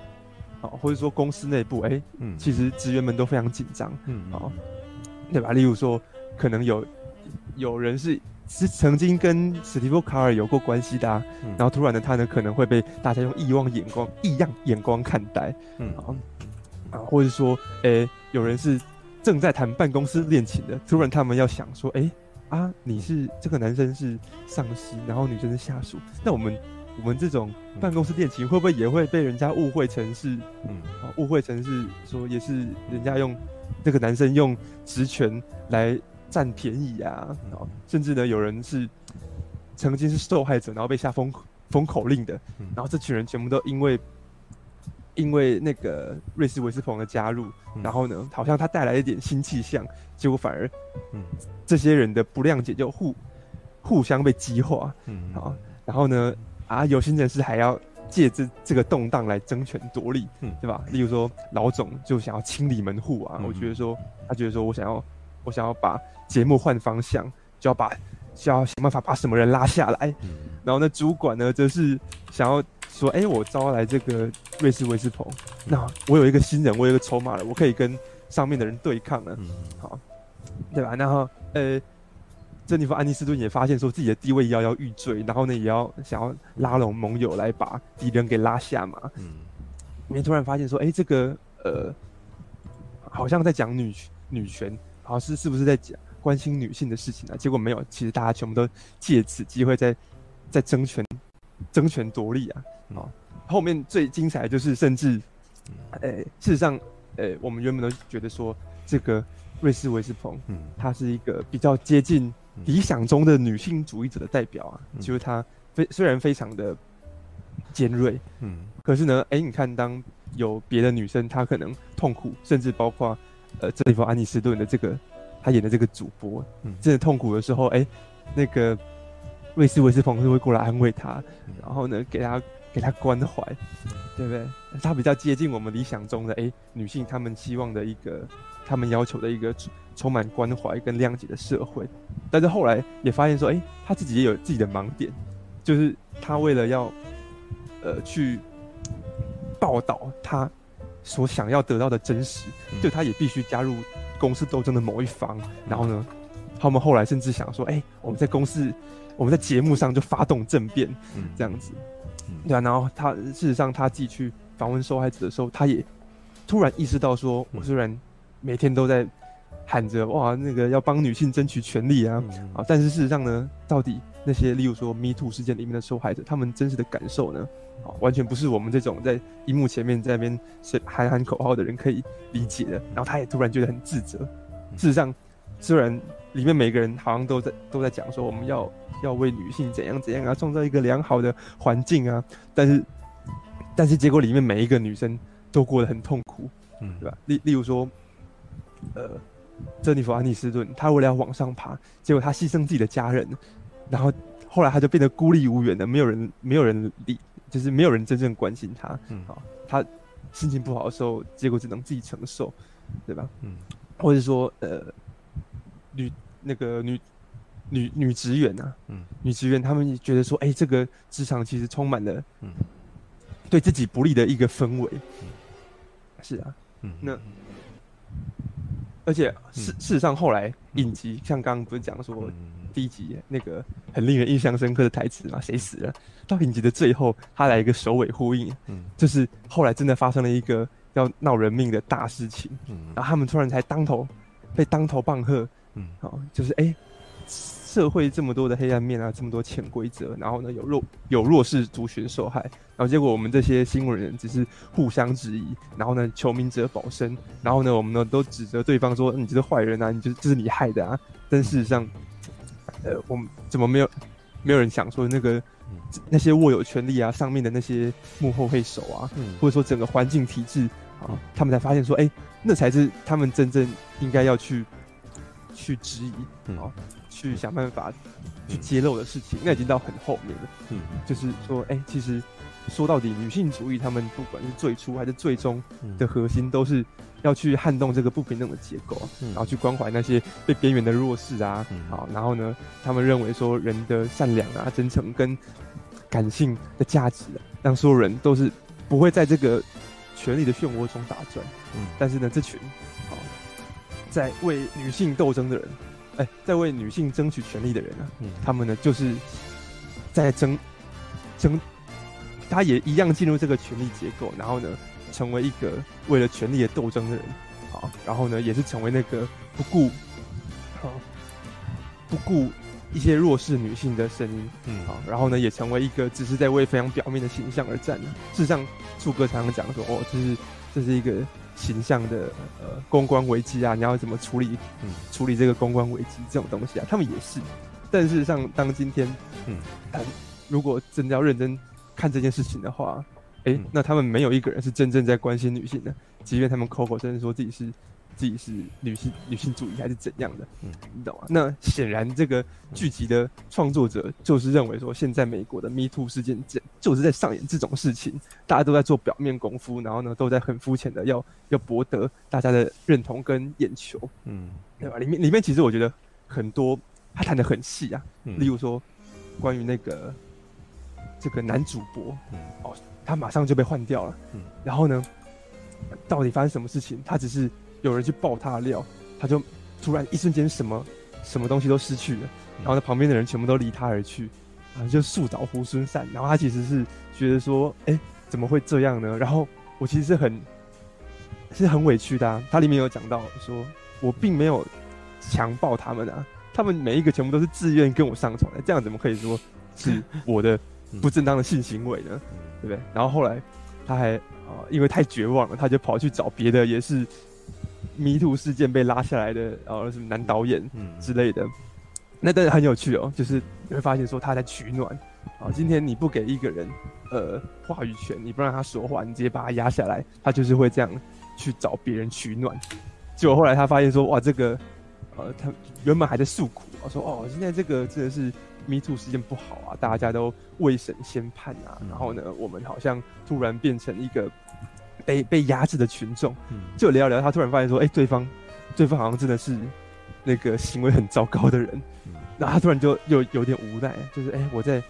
哦，或者说公司内部，哎、欸，嗯，其实职员们都非常紧张，嗯，哦，对吧？例如说，可能有有人是是曾经跟史蒂夫卡尔有过关系的、啊，嗯、然后突然的，他呢可能会被大家用异望眼光、异样眼光看待，嗯，啊，啊，或者说，哎、欸，有人是正在谈办公室恋情的，突然他们要想说，哎、欸，啊，你是这个男生是上司，然后女生是下属，那我们。我们这种办公室恋情会不会也会被人家误会成是，嗯，误会成是说也是人家用这个男生用职权来占便宜啊，然后甚至呢有人是曾经是受害者，然后被下封封口令的，然后这群人全部都因为因为那个瑞斯维斯彭的加入，然后呢好像他带来一点新气象，结果反而这些人的不谅解就互互相被激化，嗯，好，然后呢啊有心人士还要。借这这个动荡来争权夺利，嗯，对吧？例如说老总就想要清理门户啊，嗯、我觉得说他觉得说我想要我想要把节目换方向，就要把就要想办法把什么人拉下来，嗯、然后呢主管呢则是想要说，哎，我招来这个瑞士威斯彭，嗯、那我有一个新人，我有一个筹码了，我可以跟上面的人对抗了，嗯、好，对吧？然后呃。珍妮弗·安妮斯顿也发现说自己的地位摇摇欲坠，然后呢，也要想要拉拢盟友来把敌人给拉下嘛。嗯，你突然发现说，哎、欸，这个呃，好像在讲女女权，好像是是不是在讲关心女性的事情啊？结果没有，其实大家全部都借此机会在在争权争权夺利啊！哦，后面最精彩的就是，甚至，呃、欸，事实上，呃、欸，我们原本都觉得说，这个瑞士维斯彭，嗯，他是一个比较接近。理想中的女性主义者的代表啊，嗯、就是她非虽然非常的尖锐，嗯，可是呢，哎、欸，你看，当有别的女生，她可能痛苦，甚至包括呃，这里弗·安妮斯顿的这个她演的这个主播，嗯，真的痛苦的时候，哎、欸，那个瑞斯维斯彭是会过来安慰她，嗯、然后呢，给她给她关怀，对不对？她比较接近我们理想中的哎、欸，女性她们希望的一个，她们要求的一个。充满关怀跟谅解的社会，但是后来也发现说，哎、欸，他自己也有自己的盲点，就是他为了要，呃，去报道他所想要得到的真实，就他也必须加入公司斗争的某一方。然后呢，他们后来甚至想说，哎、欸，我们在公司，我们在节目上就发动政变，这样子，对啊。然后他事实上他自己去访问受害者的时候，他也突然意识到说，我虽然每天都在。喊着哇，那个要帮女性争取权利啊、嗯、啊！但是事实上呢，到底那些例如说 Me Too 事件里面的受害者，他们真实的感受呢，啊，完全不是我们这种在荧幕前面在那边喊喊口号的人可以理解的。然后他也突然觉得很自责。事实上，虽然里面每个人好像都在都在讲说我们要要为女性怎样怎样啊，创造一个良好的环境啊，但是但是结果里面每一个女生都过得很痛苦，嗯，对吧？例例如说，呃。珍妮弗·安妮斯顿，她为了要往上爬，结果她牺牲自己的家人，然后后来她就变得孤立无援的，没有人，没有人理，就是没有人真正关心她。嗯，好，她心情不好的时候，结果只能自己承受，对吧？嗯，或者说，呃，女那个女女女职员啊，嗯，女职员他们觉得说，哎、欸，这个职场其实充满了，嗯，对自己不利的一个氛围。嗯，是啊，嗯，那。而且事事实上，后来影集像刚刚不是讲说第一集那个很令人印象深刻的台词嘛？谁死了？到影集的最后，他来一个首尾呼应，嗯，就是后来真的发生了一个要闹人命的大事情，嗯，然后他们突然才当头被当头棒喝，嗯，好，就是哎。欸社会这么多的黑暗面啊，这么多潜规则，然后呢，有弱有弱势族群受害，然后结果我们这些新闻人只是互相质疑，然后呢，求名者保身，然后呢，我们呢都指责对方说你就是坏人啊，你就是这是你害的啊，但事实上，呃，我们怎么没有没有人想说那个那些握有权力啊，上面的那些幕后黑手啊，或者说整个环境体制啊，他们才发现说，哎，那才是他们真正应该要去去质疑啊。去想办法去揭露的事情，那已经到很后面了。嗯，就是说，哎、欸，其实说到底，女性主义他们不管是最初还是最终的核心，都是要去撼动这个不平等的结构，嗯、然后去关怀那些被边缘的弱势啊。嗯、好，然后呢，他们认为说人的善良啊、真诚跟感性的价值、啊，让所有人都是不会在这个权力的漩涡中打转。嗯，但是呢，这群好在为女性斗争的人。哎，在为女性争取权利的人啊，嗯、他们呢就是在争争，他也一样进入这个权力结构，然后呢，成为一个为了权力的斗争的人，好，然后呢，也是成为那个不顾好不顾一些弱势女性的声音，嗯，好，然后呢，也成为一个只是在为非常表面的形象而战。事实上，柱哥常常讲说，哦，这是这是一个形象的呃公关危机啊，你要怎么处理？嗯，处理这个公关危机这种东西啊，他们也是。但是像当今天，嗯，如果真的要认真看这件事情的话，哎、欸，那他们没有一个人是真正在关心女性的，即便他们口口声声说自己是。自己是女性女性主义还是怎样的？嗯，你懂吗？那显然这个剧集的创作者就是认为说，现在美国的 Me Too 事件这就是在上演这种事情，大家都在做表面功夫，然后呢都在很肤浅的要要博得大家的认同跟眼球，嗯，对吧？里面里面其实我觉得很多他谈的很细啊，嗯、例如说关于那个这个男主播，嗯，哦，他马上就被换掉了，嗯，然后呢，到底发生什么事情？他只是。有人去爆他的料，他就突然一瞬间什么什么东西都失去了，然后他，旁边的人全部都离他而去，啊，就树倒猢狲散。然后他其实是觉得说，哎，怎么会这样呢？然后我其实是很是很委屈的啊。他里面有讲到说，我并没有强暴他们啊，他们每一个全部都是自愿跟我上床的，这样怎么可以说是我的不正当的性行为呢？对不对？然后后来他还啊，因为太绝望了，他就跑去找别的，也是。迷途事件被拉下来的，然后什么男导演之类的，嗯、那但是很有趣哦。就是你会发现说他在取暖啊。今天你不给一个人呃话语权，你不让他说话，你直接把他压下来，他就是会这样去找别人取暖。结果后来他发现说哇，这个呃他原本还在诉苦啊，说哦现在这个真的是迷途事件不好啊，大家都未审先判啊，然后呢我们好像突然变成一个。被被压制的群众，就聊聊，他突然发现说，哎、欸，对方，对方好像真的是那个行为很糟糕的人，然后他突然就又有点无奈，就是哎、欸，我在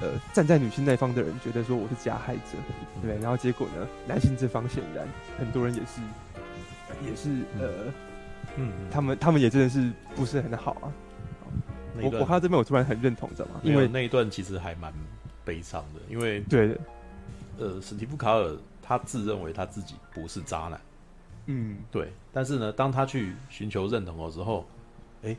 呃站在女性那方的人觉得说我是加害者，对，然后结果呢，男性这方显然很多人也是也是呃，嗯，他们他们也真的是不是很好啊。我我看到这边我突然很认同，知道吗？因为那一段其实还蛮悲伤的，因为对，呃，史蒂夫卡尔。他自认为他自己不是渣男，嗯，对。但是呢，当他去寻求认同的时候，哎，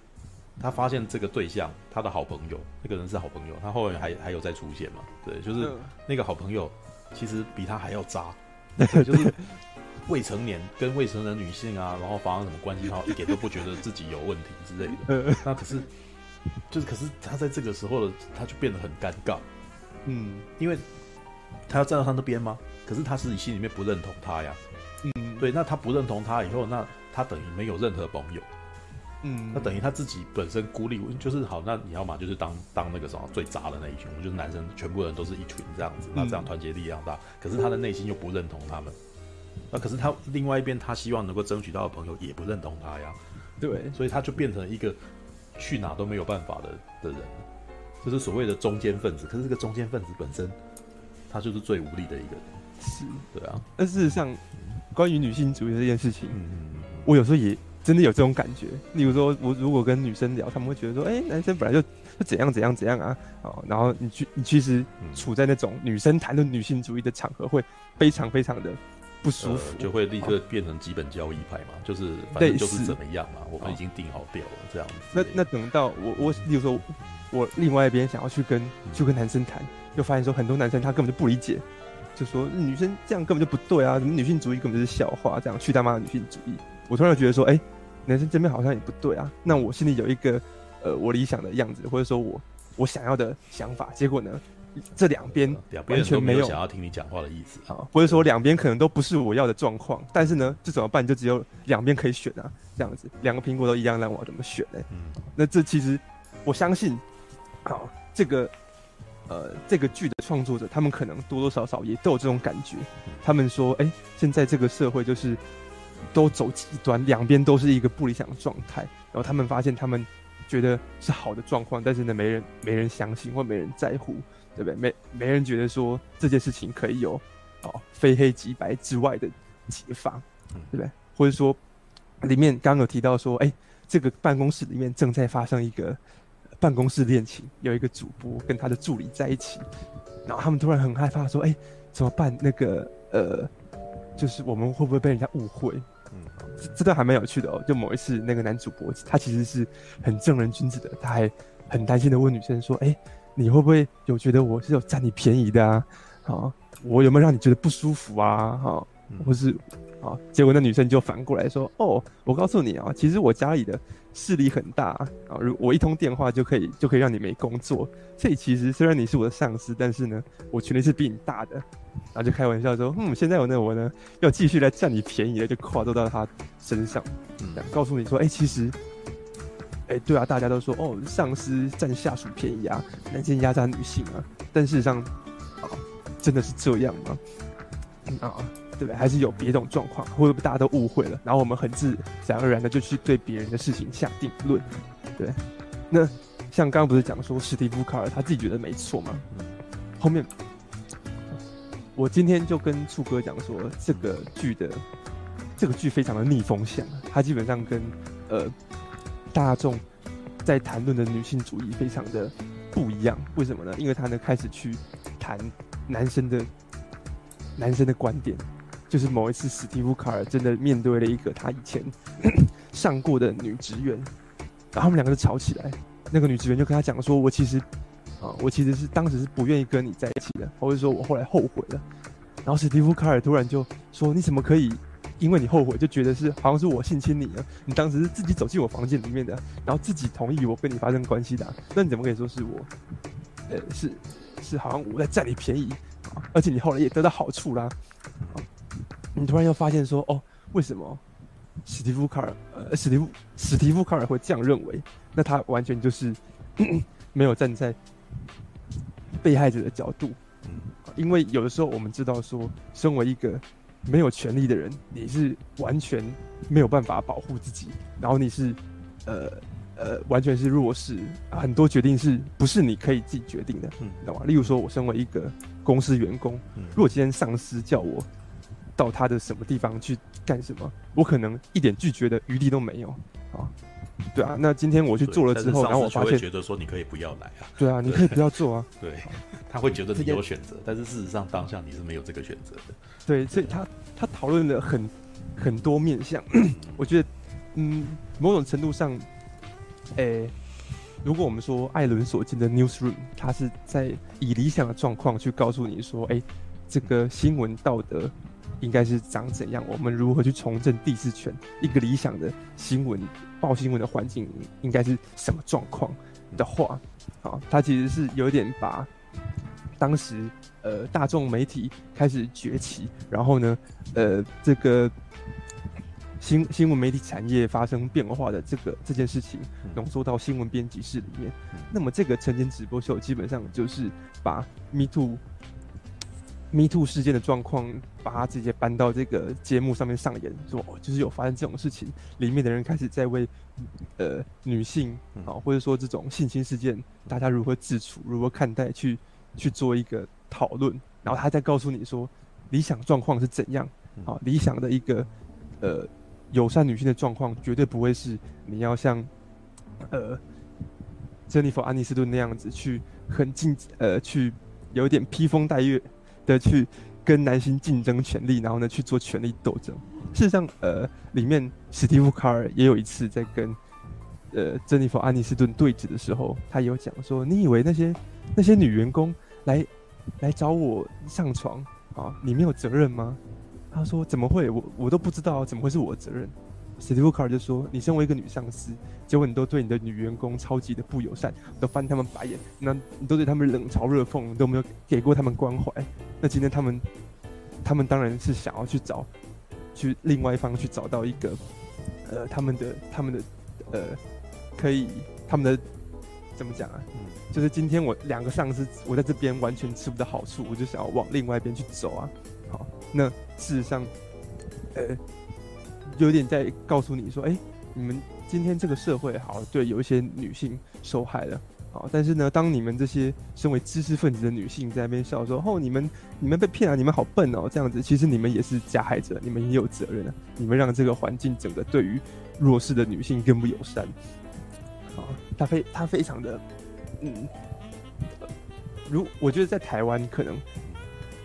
他发现这个对象，他的好朋友，那个人是好朋友，他后面还还有再出现嘛？对，就是那个好朋友，其实比他还要渣，就是未成年跟未成年女性啊，然后发生什么关系，他一点都不觉得自己有问题之类的。那可是，就是可是他在这个时候的，他就变得很尴尬，嗯，因为他要站到他那边吗？可是他自己心里面不认同他呀，嗯，对，那他不认同他以后，那他等于没有任何朋友，嗯，那等于他自己本身孤立，就是好，那你要嘛就是当当那个什么最渣的那一群，就是男生全部人都是一群这样子，那这样团结力量大。可是他的内心又不认同他们，那可是他另外一边他希望能够争取到的朋友也不认同他呀，对，所以他就变成一个去哪都没有办法的的人，就是所谓的中间分子。可是这个中间分子本身，他就是最无力的一个人。是，对啊。但事实上，关于女性主义这件事情，我有时候也真的有这种感觉。例如说，我如果跟女生聊，他们会觉得说：“哎、欸，男生本来就就怎样怎样怎样啊。”哦，然后你去，你其实处在那种女生谈论女性主义的场合，会非常非常的不舒服，呃、就会立刻变成基本交易派嘛，就是反正就是怎么样嘛，我们已经定好调了这样子。那那等到我我，例如说，我另外一边想要去跟去跟男生谈，就发现说很多男生他根本就不理解。就说女生这样根本就不对啊！什么女性主义根本就是笑话，这样去他妈的女性主义！我突然觉得说，哎、欸，男生这边好像也不对啊。那我心里有一个呃，我理想的样子，或者说我我想要的想法，结果呢，这两边完全没有想要听你讲话的意思啊，或者说两边可能都不是我要的状况。但是呢，这怎么办？就只有两边可以选啊，这样子，两个苹果都一样，让我要怎么选呢？嗯，那这其实我相信，好，这个。呃，这个剧的创作者，他们可能多多少少也都有这种感觉。他们说，哎，现在这个社会就是都走极端，两边都是一个不理想的状态。然后他们发现，他们觉得是好的状况，但是呢，没人没人相信或没人在乎，对不对？没没人觉得说这件事情可以有哦非黑即白之外的解法，对不对？或者说，里面刚刚有提到说，哎，这个办公室里面正在发生一个。办公室恋情，有一个主播跟他的助理在一起，然后他们突然很害怕，说：“哎、欸，怎么办？那个呃，就是我们会不会被人家误会？”嗯，这段还蛮有趣的哦。就某一次，那个男主播他其实是很正人君子的，他还很担心的问女生说：“哎、欸，你会不会有觉得我是有占你便宜的啊？好，我有没有让你觉得不舒服啊？好，或是啊，结果那女生就反过来说：“哦，我告诉你啊，其实我家里的势力很大啊，如我一通电话就可以就可以让你没工作。所以其实虽然你是我的上司，但是呢，我权力是比你大的。”然后就开玩笑说：“嗯，现在我呢，我呢要继续来占你便宜了，就跨度到他身上，嗯，告诉你说，哎，其实。”哎，对啊，大家都说哦，上司占下属便宜啊，男性压榨女性啊，但事实上，啊，真的是这样吗？啊，对不对？还是有别种状况，会不会大家都误会了？然后我们很自然而然的就去对别人的事情下定论，对？那像刚刚不是讲说史蒂夫·卡尔他自己觉得没错吗？后面我今天就跟处哥讲说，这个剧的这个剧非常的逆风向，他基本上跟呃。大众在谈论的女性主义非常的不一样，为什么呢？因为他呢开始去谈男生的男生的观点，就是某一次史蒂夫·卡尔真的面对了一个他以前 上过的女职员，然后他们两个就吵起来。那个女职员就跟他讲说：“我其实啊，我其实是当时是不愿意跟你在一起的，或者说我后来后悔了。”然后史蒂夫·卡尔突然就说：“你怎么可以？”因为你后悔，就觉得是好像是我性侵你啊。你当时是自己走进我房间里面的，然后自己同意我跟你发生关系的。那你怎么可以说是我？呃，是是好像我在占你便宜，而且你后来也得到好处啦。你突然又发现说，哦，为什么史蒂夫卡尔呃史蒂夫史蒂夫卡尔会这样认为？那他完全就是 没有站在被害者的角度。因为有的时候我们知道说，身为一个。没有权利的人，你是完全没有办法保护自己，然后你是，呃呃，完全是弱势，很多决定是不是你可以自己决定的，嗯，知道吗？例如说，我身为一个公司员工，如果今天上司叫我到他的什么地方去干什么，我可能一点拒绝的余地都没有，啊。对啊，那今天我去做了之后，然后我发现，觉得说你可以不要来啊。对啊，你可以不要做啊。对，他会觉得你有选择，但是事实上当下你是没有这个选择的。对，所以他他讨论了很很多面向，我觉得，嗯，某种程度上，诶，如果我们说艾伦所进的 newsroom，他是在以理想的状况去告诉你说，诶，这个新闻道德。应该是长怎样？我们如何去重振第四权？一个理想的新闻报新闻的环境应该是什么状况的话，好，他其实是有点把当时呃大众媒体开始崛起，然后呢，呃，这个新新闻媒体产业发生变化的这个这件事情浓缩到新闻编辑室里面。那么这个晨间直播秀基本上就是把 Me Too。Me Too 事件的状况，把它直接搬到这个节目上面上演，说就是有发生这种事情，里面的人开始在为呃女性啊，或者说这种性侵事件，大家如何自处、如何看待，去去做一个讨论，然后他再告诉你说，理想状况是怎样啊？理想的一个呃友善女性的状况，绝对不会是你要像呃珍妮佛·安妮斯顿那样子去很近呃去有点披风戴月。的去跟男性竞争权力，然后呢去做权力斗争。事实上，呃，里面史蒂夫·卡尔也有一次在跟呃珍妮佛·安妮斯顿对峙的时候，他有讲说：“你以为那些那些女员工来来找我上床啊，你没有责任吗？”他说：“怎么会？我我都不知道，怎么会是我的责任？”史蒂夫·卡尔就说：“你身为一个女上司，结果你都对你的女员工超级的不友善，都翻他们白眼，那你都对他们冷嘲热讽，都没有给过他们关怀。那今天他们，他们当然是想要去找，去另外一方去找到一个，呃，他们的他们的，呃，可以他们的怎么讲啊？嗯，就是今天我两个上司，我在这边完全吃不到好处，我就想要往另外一边去走啊。好，那事实上，呃。”有点在告诉你说，哎、你们今天这个社会好，对，有一些女性受害了，好，但是呢，当你们这些身为知识分子的女性在那边笑说，哦，你们你们被骗了，你们好笨哦，这样子，其实你们也是加害者，你们也有责任啊，你们让这个环境整个对于弱势的女性更不友善，好，他非他非常的，嗯，如我觉得在台湾可能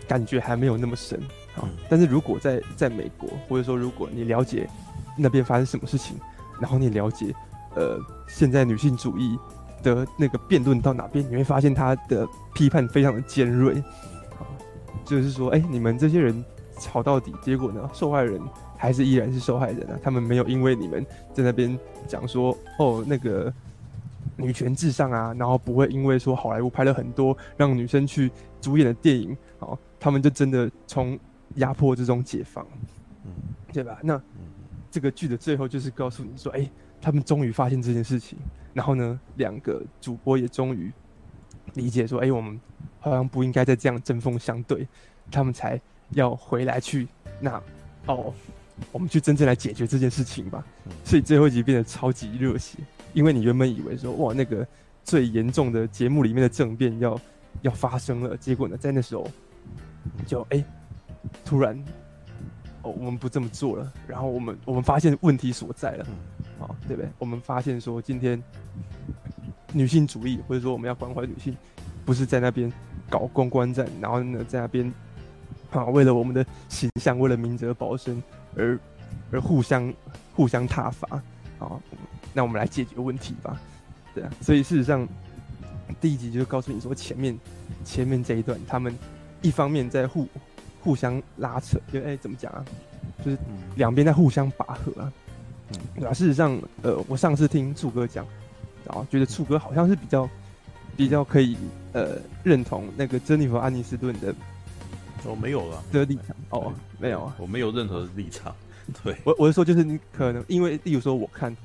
感觉还没有那么深。啊！但是如果在在美国，或者说如果你了解那边发生什么事情，然后你了解呃现在女性主义的那个辩论到哪边，你会发现他的批判非常的尖锐。啊，就是说，哎、欸，你们这些人吵到底，结果呢，受害人还是依然是受害人啊。他们没有因为你们在那边讲说哦那个女权至上啊，然后不会因为说好莱坞拍了很多让女生去主演的电影，哦，他们就真的从压迫之中解放，嗯，对吧？那这个剧的最后就是告诉你说，哎，他们终于发现这件事情，然后呢，两个主播也终于理解说，哎，我们好像不应该再这样针锋相对，他们才。要回来去那哦，我们去真正来解决这件事情吧。所以最后一集变得超级热血，因为你原本以为说哇，那个最严重的节目里面的政变要要发生了，结果呢，在那时候就哎、欸，突然哦，我们不这么做了。然后我们我们发现问题所在了，啊，对不对？我们发现说今天女性主义或者说我们要关怀女性，不是在那边搞公关战，然后呢在那边。啊，为了我们的形象，为了明哲保身而而互相互相挞伐啊！那我们来解决问题吧。对啊，所以事实上第一集就告诉你说，前面前面这一段，他们一方面在互互相拉扯，因为哎，怎么讲啊？就是两边在互相拔河啊。嗯，对啊。事实上，呃，我上次听处哥讲，然后觉得处哥好像是比较比较可以呃认同那个珍妮弗·安妮斯顿的。我没有了的立场哦，没有啊，我没有任何立场。对，我我是说，就是你可能因为，例如说，我看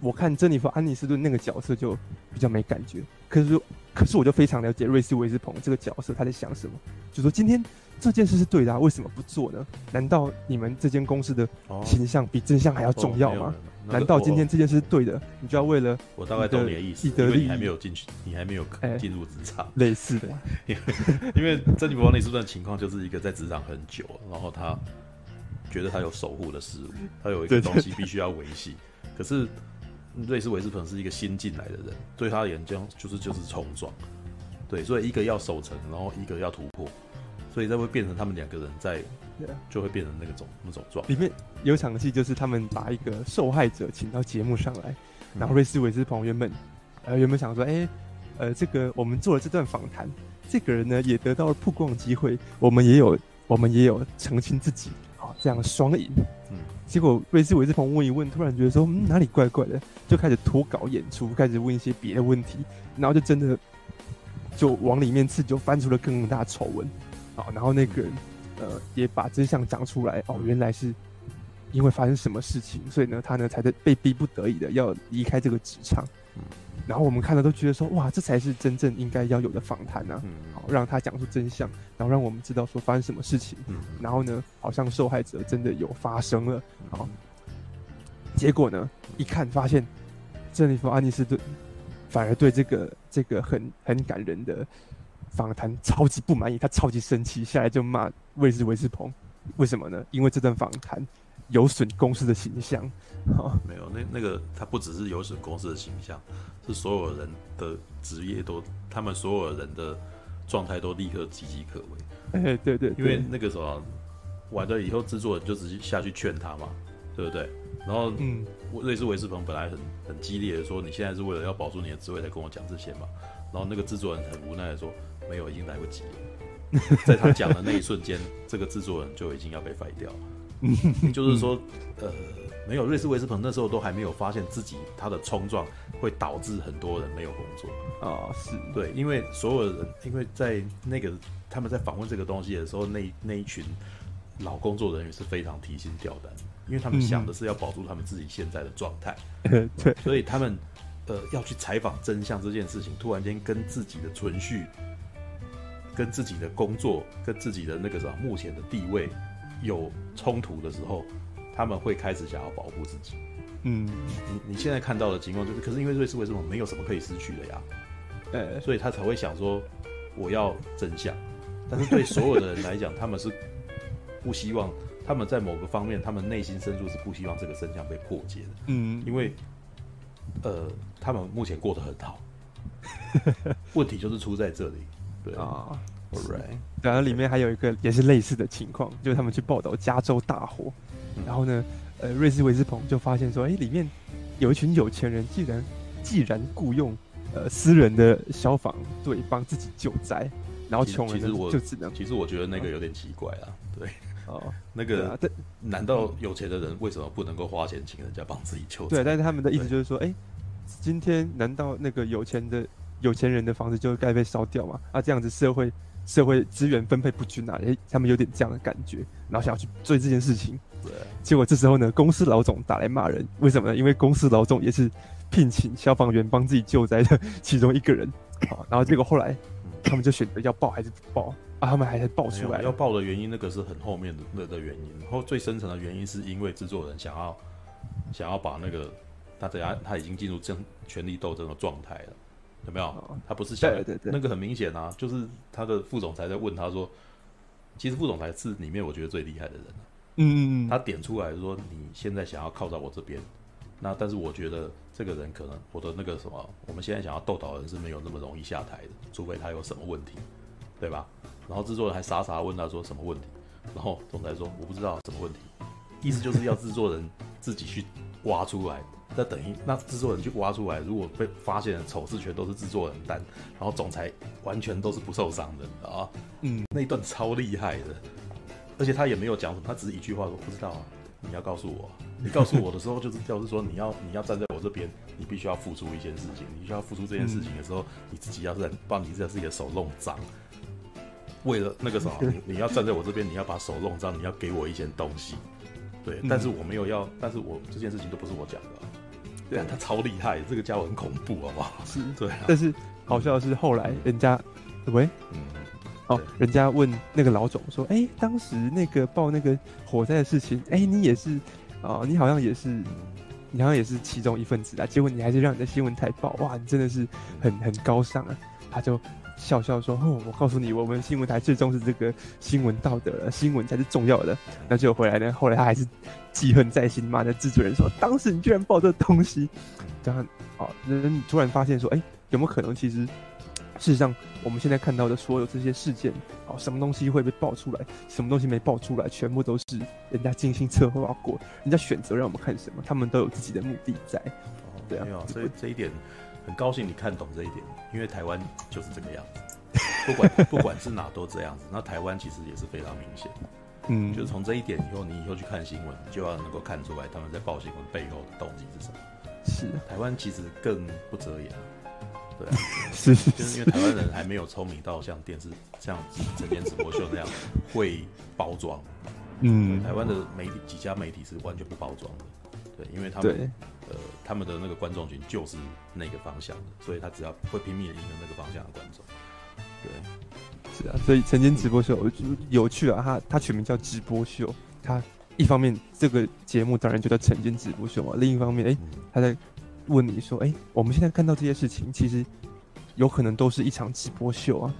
我看珍妮弗·安妮斯顿那个角色就比较没感觉，可是可是我就非常了解瑞斯·维斯彭这个角色他在想什么，就说今天这件事是对的，啊，为什么不做呢？难道你们这间公司的形象比真相还要重要吗？哦哦、难道今天这件事是对的，你就要为了我大概懂你的意思，因为你还没有进去，你还没有进入职场，类似的。因 为因为珍妮弗·安妮斯顿的情况就是一个在职场很久，然后他觉得他有守护的事物，他有一个东西必须要维系。可是瑞士·维斯彭是一个新进来的人，对他而言，就是就是冲撞。对，所以一个要守成，然后一个要突破。所以才会变成他们两个人在，就会变成那个种那种状。里面有场戏就是他们把一个受害者请到节目上来，然后瑞斯维斯朋友们呃原本想说，哎、欸，呃这个我们做了这段访谈，这个人呢也得到了曝光机会，我们也有我们也有澄清自己，好这样双赢。嗯，结果瑞斯维斯朋问一问，突然觉得说嗯哪里怪怪的，就开始脱稿演出，开始问一些别的问题，然后就真的就往里面刺，就翻出了更大丑闻。然后那个人，呃，也把真相讲出来。哦，原来是因为发生什么事情，所以呢，他呢才在被逼不得已的要离开这个职场。嗯，然后我们看了都觉得说，哇，这才是真正应该要有的访谈啊！嗯，好，让他讲出真相，然后让我们知道说发生什么事情。嗯，然后呢，好像受害者真的有发生了。好，结果呢，一看发现，珍妮弗·安妮斯顿反而对这个这个很很感人的。访谈超级不满意，他超级生气，下来就骂卫斯维斯彭，为什么呢？因为这段访谈有损公司的形象。哦、没有，那那个他不只是有损公司的形象，是所有人的职业都，他们所有人的状态都立刻岌岌可危。哎，对对，对，因为那个时候完了以后，制作人就直接下去劝他嘛，对不对？然后，嗯，瑞斯维斯彭本来很很激烈的说，你现在是为了要保住你的职位才跟我讲这些嘛。然后那个制作人很无奈的说。没有，已经来不及了。在他讲的那一瞬间，这个制作人就已经要被废掉了。就是说，呃，没有，瑞斯维斯彭那时候都还没有发现自己他的冲撞会导致很多人没有工作啊。是对，因为所有人，因为在那个他们在访问这个东西的时候，那那一群老工作人员是非常提心吊胆，因为他们想的是要保住他们自己现在的状态。对，所以他们呃要去采访真相这件事情，突然间跟自己的存续。跟自己的工作、跟自己的那个什么目前的地位有冲突的时候，他们会开始想要保护自己。嗯，你你现在看到的情况就是，可是因为瑞士为什么没有什么可以失去的呀？呃，所以他才会想说我要真相。但是对所有的人来讲，他们是不希望，他们在某个方面，他们内心深处是不希望这个真相被破解的。嗯，因为呃，他们目前过得很好，问题就是出在这里。对。啊然后里面还有一个也是类似的情况，就是他们去报道加州大火，嗯、然后呢，呃，瑞斯维斯彭就发现说，哎，里面有一群有钱人，既然既然雇佣呃私人的消防队帮自己救灾，然后穷人就只能，其实我觉得那个有点奇怪啊，对，哦，那个，难道有钱的人为什么不能够花钱请人家帮自己求？对，但是他们的意思就是说，哎，今天难道那个有钱的有钱人的房子就该被烧掉嘛？啊，这样子社会社会资源分配不均啊，诶，他们有点这样的感觉，然后想要去追这件事情。对，结果这时候呢，公司老总打来骂人，为什么呢？因为公司老总也是聘请消防员帮自己救灾的其中一个人啊，然后结果后来他们就选择要报还是不报？啊，他们还是爆出来，要爆的原因，那个是很后面的的原因。然后最深层的原因是因为制作人想要想要把那个他等下他已经进入争权力斗争的状态了，有没有？他不是想对对对，那个很明显啊，就是他的副总裁在问他说，其实副总裁是里面我觉得最厉害的人，嗯嗯嗯，他点出来说，你现在想要靠在我这边，那但是我觉得这个人可能我的那个什么，我们现在想要斗倒人是没有那么容易下台的，除非他有什么问题，对吧？然后制作人还傻傻问他说什么问题，然后总裁说我不知道什么问题，意思就是要制作人自己去挖出来。那等于那制作人去挖出来，如果被发现丑事全都是制作人担，然后总裁完全都是不受伤的啊。嗯，那一段超厉害的，而且他也没有讲什么，他只是一句话说不知道啊。你要告诉我，你告诉我的时候就是就是说你要你要站在我这边，你必须要付出一件事情，你需要付出这件事情的时候，你自己要是帮你自己的手弄脏。为了那个什么，你 你要站在我这边，你要把手弄脏，你要给我一些东西，对，但是我没有要，但是我这件事情都不是我讲的，对啊，他超厉害，这个家伙很恐怖，好不好？是，对。但是好笑的是，后来人家，喂，嗯，哦，人家问那个老总说，哎，当时那个报那个火灾的事情，哎，你也是啊，你好像也是，你好像也是其中一份子啊，结果你还是让你的新闻台报，哇，你真的是很很高尚啊，他就。笑笑说：“哦，我告诉你，我们新闻台最重视这个新闻道德，新闻才是重要的。那结果回来呢，后来他还是记恨在心，骂那制作人说：当时你居然报这东西。这样，哦，人突然发现说：哎，有没有可能，其实事实上我们现在看到的所有这些事件，哦，什么东西会被爆出来，什么东西没爆出来，全部都是人家精心策划过，人家选择让我们看什么，他们都有自己的目的在。哦，对啊，没有，所以这一点。”很高兴你看懂这一点，因为台湾就是这个样子，不管 不管是哪都这样子。那台湾其实也是非常明显，嗯，就是从这一点以后，你以后去看新闻，你就要能够看出来他们在报新闻背后的动机是什么。是，台湾其实更不遮掩，对啊，是，就是因为台湾人还没有聪明到像电视像晨间直播秀那样会包装，嗯，台湾的媒体几家媒体是完全不包装的，对，因为他们。呃，他们的那个观众群就是那个方向的，所以他只要会拼命的赢得那个方向的观众。对，所以晨间直播秀有趣啊，它它取名叫直播秀，它一方面这个节目当然就叫晨间直播秀嘛，另一方面，哎、欸，他在问你说，哎、欸，我们现在看到这些事情，其实有可能都是一场直播秀啊，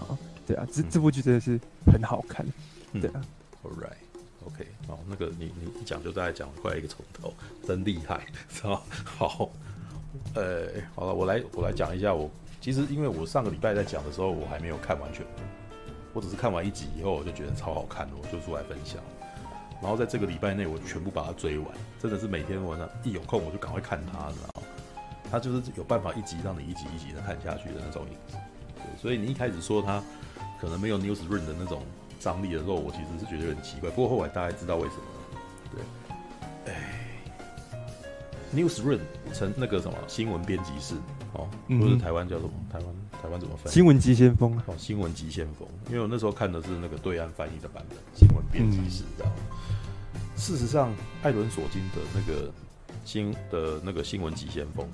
啊，对啊，这这部剧真的是很好看，对啊。All right. OK，好，那个你你一讲就大概讲快一个钟头，真厉害，是吧？好，呃，好了，我来我来讲一下，我其实因为我上个礼拜在讲的时候，我还没有看完全，我只是看完一集以后，我就觉得超好看的，我就出来分享。然后在这个礼拜内，我全部把它追完，真的是每天晚上一有空我就赶快看它，你知道吗？它就是有办法一集让你一集一集的看下去的那种影子。对，所以你一开始说它可能没有 Newsroom 的那种。张力的时候，我其实是觉得有点奇怪。不过后来大家知道为什么了。对，哎，Newsroom 成那个什么新闻编辑室哦，或者台湾叫什么？台湾台湾怎么翻？新闻急先锋哦，新闻急先锋。因为我那时候看的是那个对岸翻译的版本，新闻编辑室，知道吗？事实上，艾伦索金的那个新的那个新闻急先锋，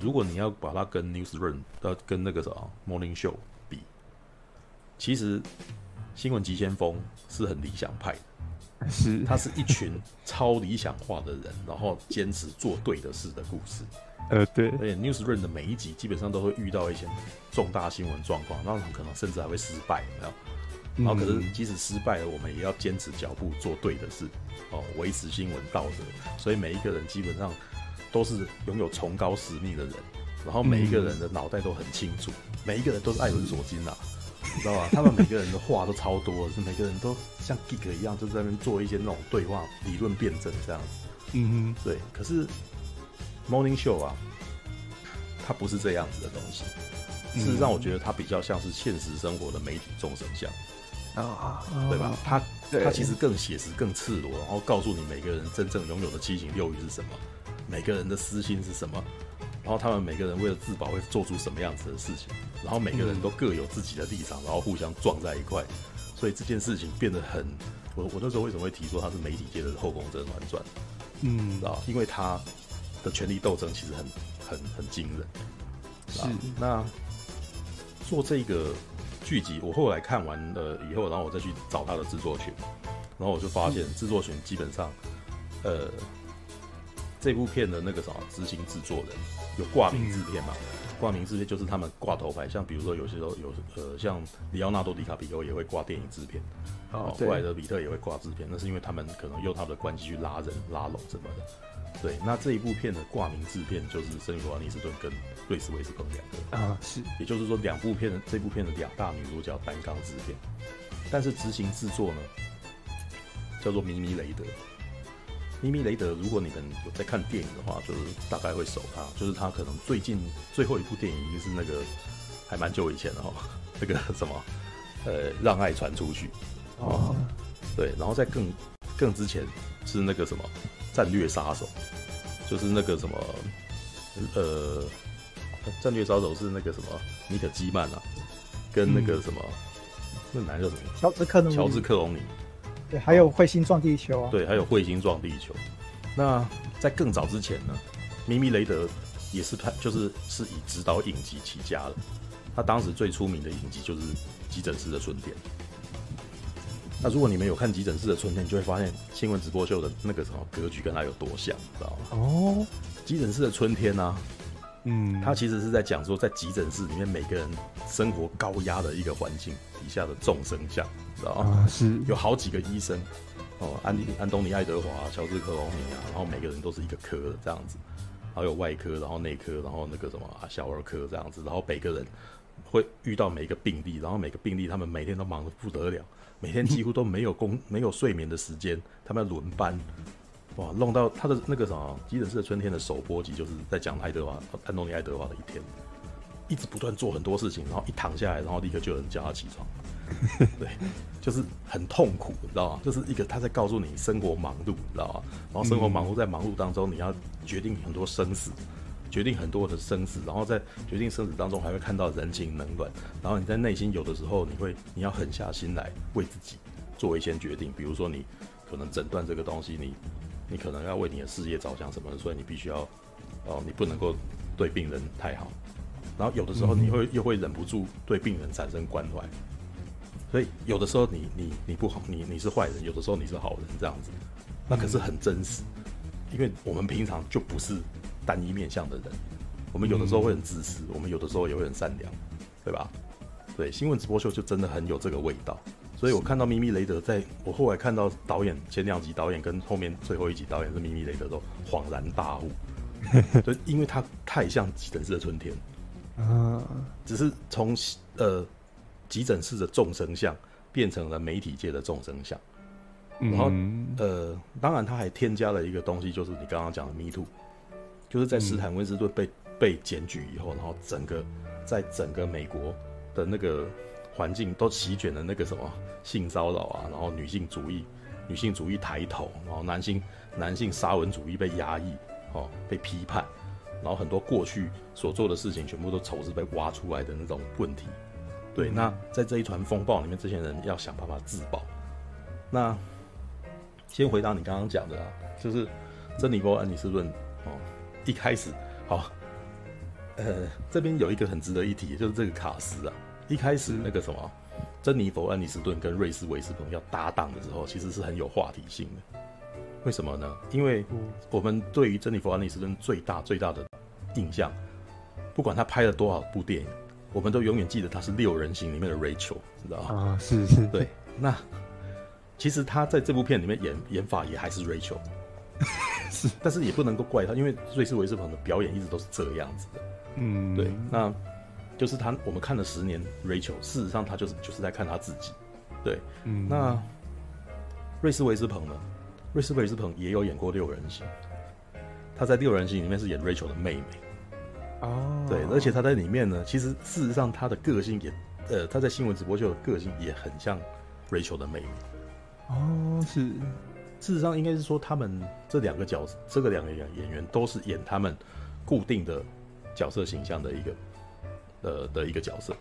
如果你要把它跟 Newsroom 的跟那个什么 Morning Show 比，其实。新闻急先锋是很理想派的，是，他是一群超理想化的人，然后坚持做对的事的故事。呃，对。而且 Newsroom 的每一集基本上都会遇到一些重大新闻状况，那可能甚至还会失败，有没有？然后可是即使失败了，我们也要坚持脚步做对的事，哦，维持新闻道德。所以每一个人基本上都是拥有崇高使命的人，然后每一个人的脑袋都很清楚，每一个人都是爱伦索金啊。你知道吧？他们每个人的话都超多，是每个人都像 geek 一样，就在那边做一些那种对话、理论辩证这样子。嗯哼，对。可是 Morning Show 啊，它不是这样子的东西。嗯、事实上，我觉得它比较像是现实生活的媒体众生相啊，对吧？它它其实更写实、更赤裸，然后告诉你每个人真正拥有的七情六欲是什么，每个人的私心是什么，然后他们每个人为了自保会做出什么样子的事情，然后每个人都各有自己的立场，然后互相撞在一块，所以这件事情变得很，我我那时候为什么会提说它是媒体界的后宫甄嬛传？嗯，知道，因为他的权力斗争其实很很很惊人。是，那做这个剧集，我后来看完了以后，然后我再去找他的制作群，然后我就发现制作群基本上，呃，这部片的那个什么执行制作人有挂名制片嘛？挂名制片就是他们挂头牌，像比如说有些时候有呃，像里奥纳多·迪卡皮欧也会挂电影制片，哦，布莱德比特也会挂制片，那是因为他们可能用他们的关系去拉人拉拢什么的。对，那这一部片的挂名制片就是珍妮佛·安妮斯顿跟瑞斯·威斯彭两个啊，是，也就是说两部片的这部片的两大女主角担纲制片，但是执行制作呢叫做咪咪雷德。咪咪雷德，如果你们有在看电影的话，就是大概会熟他，就是他可能最近最后一部电影就是那个还蛮久以前的哈，那个什么呃，让爱传出去哦，对，然后在更更之前是那个什么。战略杀手，就是那个什么，呃，战略杀手是那个什么，尼可基曼啊，跟那个什么，嗯、那男叫什么？乔治克隆尼。乔治克隆尼。对，还有彗星撞地球啊。对，还有彗星撞地球。那在更早之前呢，米米雷德也是拍，就是是以指导影集起家的。他当时最出名的影集就是《急诊室的春天》。那如果你们有看《急诊室的春天》，你就会发现新闻直播秀的那个什么格局跟他有多像，知道吗？哦，《急诊室的春天》呢，嗯，它其实是在讲说，在急诊室里面每个人生活高压的一个环境底下的众生相，知道吗？啊，是有好几个医生哦，安迪、安东尼·爱德华、乔治·克隆尼啊，然后每个人都是一个科的这样子，还有外科，然后内科，然后那个什么啊小儿科这样子，然后每个人会遇到每一个病例，然后每个病例他们每天都忙得不得了。每天几乎都没有工 没有睡眠的时间，他们要轮班，哇，弄到他的那个什么《急诊室的春天》的首播集，就是在讲爱德华安东尼爱德华的一天，一直不断做很多事情，然后一躺下来，然后立刻就有人叫他起床，对，就是很痛苦，你知道吗？就是一个他在告诉你生活忙碌，你知道吗？然后生活忙碌在忙碌当中，你要决定很多生死。决定很多的生死，然后在决定生死当中，还会看到人情冷暖。然后你在内心有的时候，你会你要狠下心来为自己做一些决定。比如说，你可能诊断这个东西，你你可能要为你的事业着想什么的，所以你必须要哦，你不能够对病人太好。然后有的时候你会又会忍不住对病人产生关怀。所以有的时候你你你不好，你你是坏人；有的时候你是好人，这样子，那可是很真实，因为我们平常就不是。单一面向的人，我们有的时候会很自私，嗯、我们有的时候也会很善良，对吧？对，新闻直播秀就真的很有这个味道。所以我看到咪咪雷德在，在我后来看到导演前两集导演跟后面最后一集导演是咪咪雷德，都恍然大悟。就，因为他太像急诊室的春天啊，只是从呃急诊室的众生相变成了媒体界的众生相。然后呃，当然他还添加了一个东西，就是你刚刚讲的 Me Too。就是在斯坦威斯顿被、嗯、被检举以后，然后整个在整个美国的那个环境都席卷了那个什么性骚扰啊，然后女性主义、女性主义抬头，然后男性男性沙文主义被压抑，哦，被批判，然后很多过去所做的事情全部都丑事被挖出来的那种问题。对，那在这一团风暴里面，这些人要想办法自保。那先回答你刚刚讲的啊，就是珍妮波·安妮斯顿哦。一开始，好，呃，这边有一个很值得一提，就是这个卡斯啊。一开始那个什么，珍妮佛·安妮斯顿跟瑞斯·韦斯彭要搭档的时候，其实是很有话题性的。为什么呢？因为我们对于珍妮佛·安妮斯顿最大最大的印象，不管他拍了多少部电影，我们都永远记得他是《六人行》里面的 Rachel，知道吗？啊，是是，对。那其实他在这部片里面演演法也还是 Rachel。是，但是也不能够怪他，因为瑞斯维斯彭的表演一直都是这样子的。嗯，对，那就是他，我们看了十年 Rachel，事实上他就是就是在看他自己。对，嗯，那瑞斯维斯彭呢？瑞斯维斯彭也有演过六人行，他在六人行里面是演 Rachel 的妹妹。哦，对，而且他在里面呢，其实事实上他的个性也，呃，他在新闻直播秀的个性也很像 Rachel 的妹妹。哦，是。事实上，应该是说他们这两个角色，这个两个演演员都是演他们固定的角色形象的一个呃的一个角色。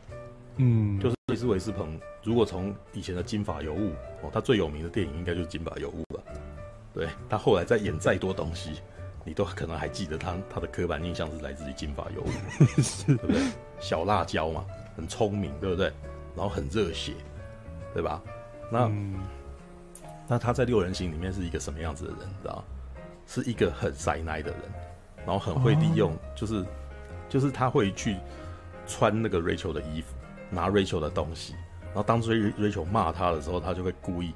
嗯，就是李斯维斯彭，如果从以前的《金发尤物》哦，他最有名的电影应该就是《金发尤物》了。对，他后来再演再多东西，你都可能还记得他他的刻板印象是来自于《金发尤物》，对不对？小辣椒嘛，很聪明，对不对？然后很热血，对吧？那。嗯那他在六人行里面是一个什么样子的人？你知道，是一个很塞奶的人，然后很会利用，就是、oh. 就是他会去穿那个 Rachel 的衣服，拿 Rachel 的东西，然后当初 Rachel 骂他的时候，他就会故意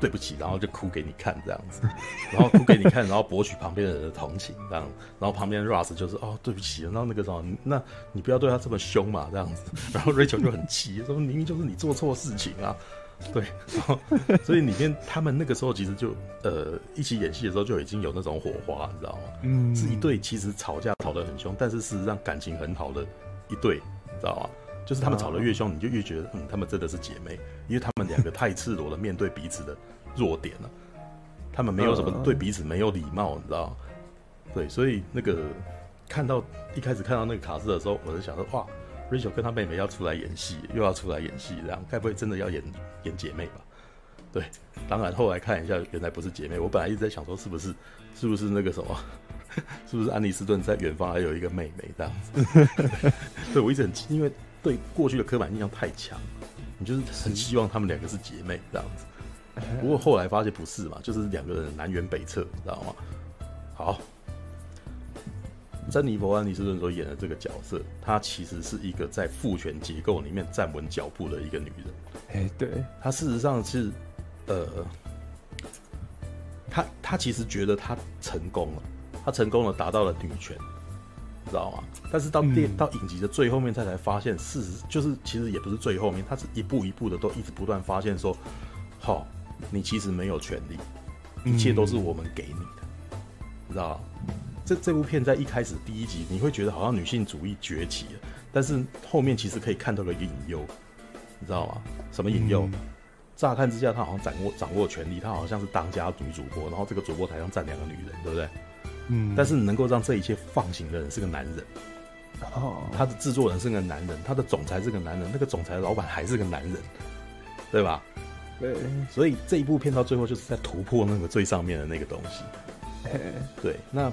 对不起，然后就哭给你看这样子，然后哭给你看，然后博取旁边的人的同情这样，然后旁边 Ross 就是哦对不起，然后那个什么，那你不要对他这么凶嘛这样子，然后 Rachel 就很气，说明明就是你做错事情啊。对，然 后所以里面他们那个时候其实就呃一起演戏的时候就已经有那种火花，你知道吗？嗯，是一对其实吵架吵得很凶，但是事实上感情很好的一对，你知道吗？就是他们吵得越凶，你就越觉得嗯他们真的是姐妹，因为他们两个太赤裸的面对彼此的弱点了，他们没有什么对彼此没有礼貌，你知道吗？对，所以那个看到一开始看到那个卡斯的时候，我就想说哇。Rachel 跟她妹妹要出来演戏，又要出来演戏，这样该不会真的要演演姐妹吧？对，当然后来看一下，原来不是姐妹。我本来一直在想说，是不是是不是那个什么，是不是安妮斯顿在远方还有一个妹妹这样子？对，我一直很因为对过去的刻板印象太强，你就是很希望他们两个是姐妹这样子。不过后来发现不是嘛，就是两个人南辕北辙，知道吗？好。珍妮佛·安妮斯顿所演的这个角色，她其实是一个在父权结构里面站稳脚步的一个女人。哎，对，她事实上是，呃，她她其实觉得她成功了，她成功了，达到了女权，你知道吗？但是到电、嗯、到影集的最后面，她才发现，事实就是其实也不是最后面，她是一步一步的都一直不断发现说，好、哦，你其实没有权利，一切都是我们给你的，嗯、你知道吗？这这部片在一开始第一集，你会觉得好像女性主义崛起了，但是后面其实可以看到一个隐忧，你知道吗？什么引诱？嗯、乍看之下，她好像掌握掌握权力，她好像是当家女主播，然后这个主播台上站两个女人，对不对？嗯。但是能够让这一切放行的人是个男人，哦，他的制作人是个男人，他的总裁是个男人，那个总裁的老板还是个男人，对吧？对。所以这一部片到最后就是在突破那个最上面的那个东西。对，那。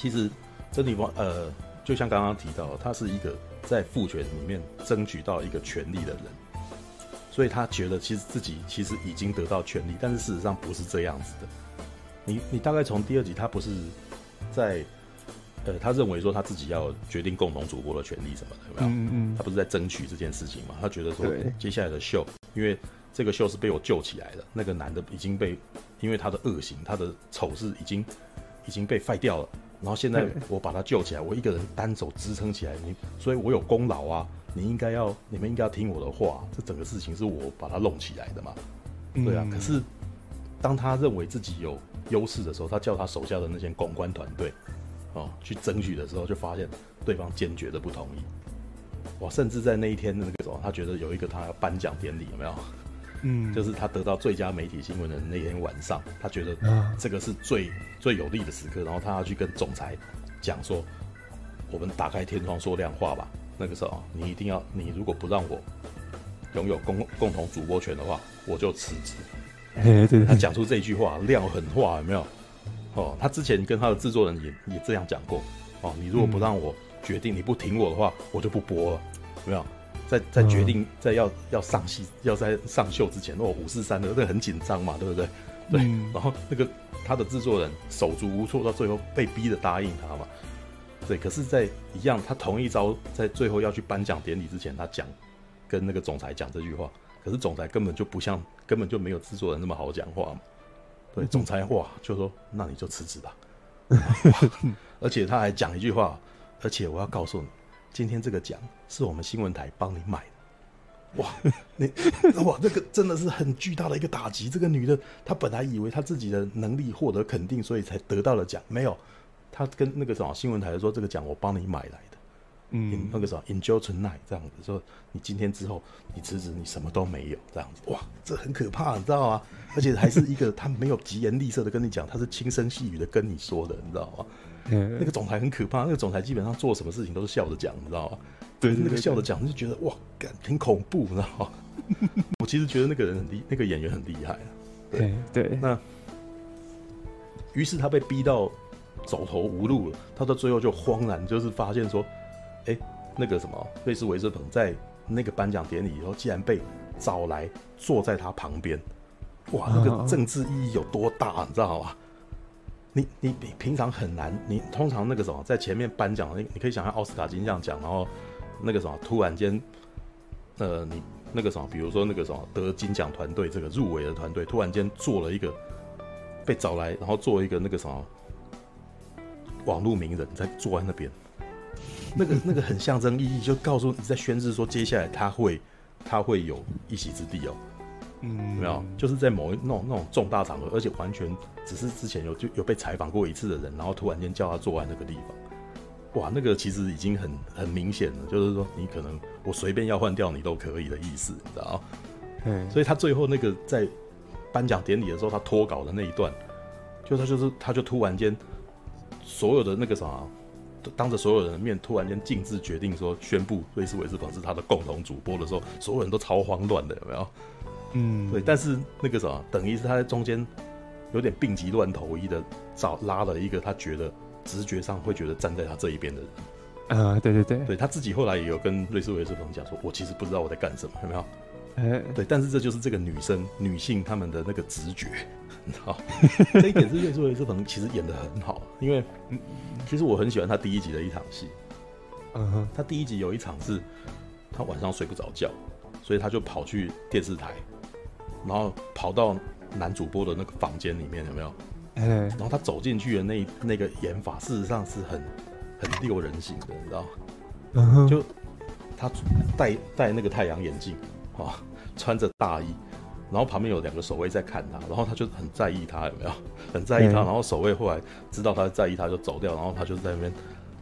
其实，珍妮佛呃，就像刚刚提到，他是一个在父权里面争取到一个权利的人，所以他觉得其实自己其实已经得到权利，但是事实上不是这样子的。你你大概从第二集，他不是在呃，他认为说他自己要决定共同主播的权利什么的，有没有？嗯嗯。他不是在争取这件事情嘛？他觉得说接下来的秀，因为这个秀是被我救起来的，那个男的已经被因为他的恶行，他的丑事已经已经被废掉了。然后现在我把他救起来，我一个人单手支撑起来，你，所以我有功劳啊！你应该要，你们应该要听我的话。这整个事情是我把他弄起来的嘛？对啊。可是当他认为自己有优势的时候，他叫他手下的那些公关团队哦去争取的时候，就发现对方坚决的不同意。哇！甚至在那一天的那个时候，他觉得有一个他要颁奖典礼，有没有？嗯，就是他得到最佳媒体新闻的那天晚上，他觉得这个是最最有利的时刻，然后他要去跟总裁讲说：“我们打开天窗说亮话吧。”那个时候，你一定要，你如果不让我拥有共共同主播权的话，我就辞职。他讲出这句话，亮狠话，有没有？哦，他之前跟他的制作人也也这样讲过。哦，你如果不让我决定，你不听我的话，我就不播了，有没有？在在决定在要要上戏要在上秀之前，哦五四三的那很紧张嘛，对不对？对，嗯、然后那个他的制作人手足无措，到最后被逼的答应他嘛。对，可是，在一样，他同一招，在最后要去颁奖典礼之前，他讲跟那个总裁讲这句话，可是总裁根本就不像，根本就没有制作人那么好讲话嘛。对，总裁话就说：“那你就辞职吧。”而且他还讲一句话，而且我要告诉你。今天这个奖是我们新闻台帮你买的，哇，你哇，这个真的是很巨大的一个打击。这个女的，她本来以为她自己的能力获得肯定，所以才得到了奖，没有，她跟那个什么新闻台说，这个奖我帮你买来的，嗯，那个什么 enjoy tonight 这样子说，你今天之后你辞职，你什么都没有这样子，哇，这很可怕，你知道吗？而且还是一个她没有疾言厉色的跟你讲，她是轻声细语的跟你说的，你知道吗？嗯，那个总裁很可怕，那个总裁基本上做什么事情都是笑着讲，你知道吗？对，那个笑着讲，你就觉得哇，感，挺恐怖，你知道吗？我其实觉得那个人很厉，那个演员很厉害啊。对对，那于是他被逼到走投无路了，他到最后就慌然，就是发现说。哎，那个什么，瑞斯·韦瑟彭在那个颁奖典礼以后，竟然被找来坐在他旁边，哇，那个政治意义有多大，你知道吗？你你你平常很难，你通常那个什么，在前面颁奖，你你可以想象奥斯卡金像奖，然后那个什么，突然间，呃，你那个什么，比如说那个什么得金奖团队这个入围的团队，突然间做了一个被找来，然后做一个那个什么网络名人，在坐在那边。那个那个很象征意义，就告诉你在宣誓说，接下来他会他会有一席之地哦，嗯，没有，就是在某一那种那种重大场合，而且完全只是之前有就有被采访过一次的人，然后突然间叫他坐在那个地方，哇，那个其实已经很很明显了，就是说你可能我随便要换掉你都可以的意思，你知道吗？嗯，所以他最后那个在颁奖典礼的时候，他脱稿的那一段，就他就是他就突然间所有的那个啥。当着所有人的面，突然间径自决定说宣布瑞斯维斯彭是他的共同主播的时候，所有人都超慌乱的，有没有？嗯，对。但是那个什么，等于是他在中间有点病急乱投医的找拉了一个他觉得直觉上会觉得站在他这一边的人。啊、呃，对对对，对他自己后来也有跟瑞士韦斯彭讲说，我其实不知道我在干什么，有没有？哎，对。但是这就是这个女生女性她们的那个直觉。好，这一点是瑞士韦斯彭其实演的很好，因为其实我很喜欢他第一集的一场戏。嗯哼，他第一集有一场是，他晚上睡不着觉，所以他就跑去电视台，然后跑到男主播的那个房间里面，有没有？嗯，然后他走进去的那那个演法，事实上是很很六人行的，你知道？嗯哼，就他戴戴那个太阳眼镜，啊，穿着大衣。然后旁边有两个守卫在看他，然后他就很在意他有没有，很在意他。然后守卫后来知道他在意他，就走掉。然后他就在那边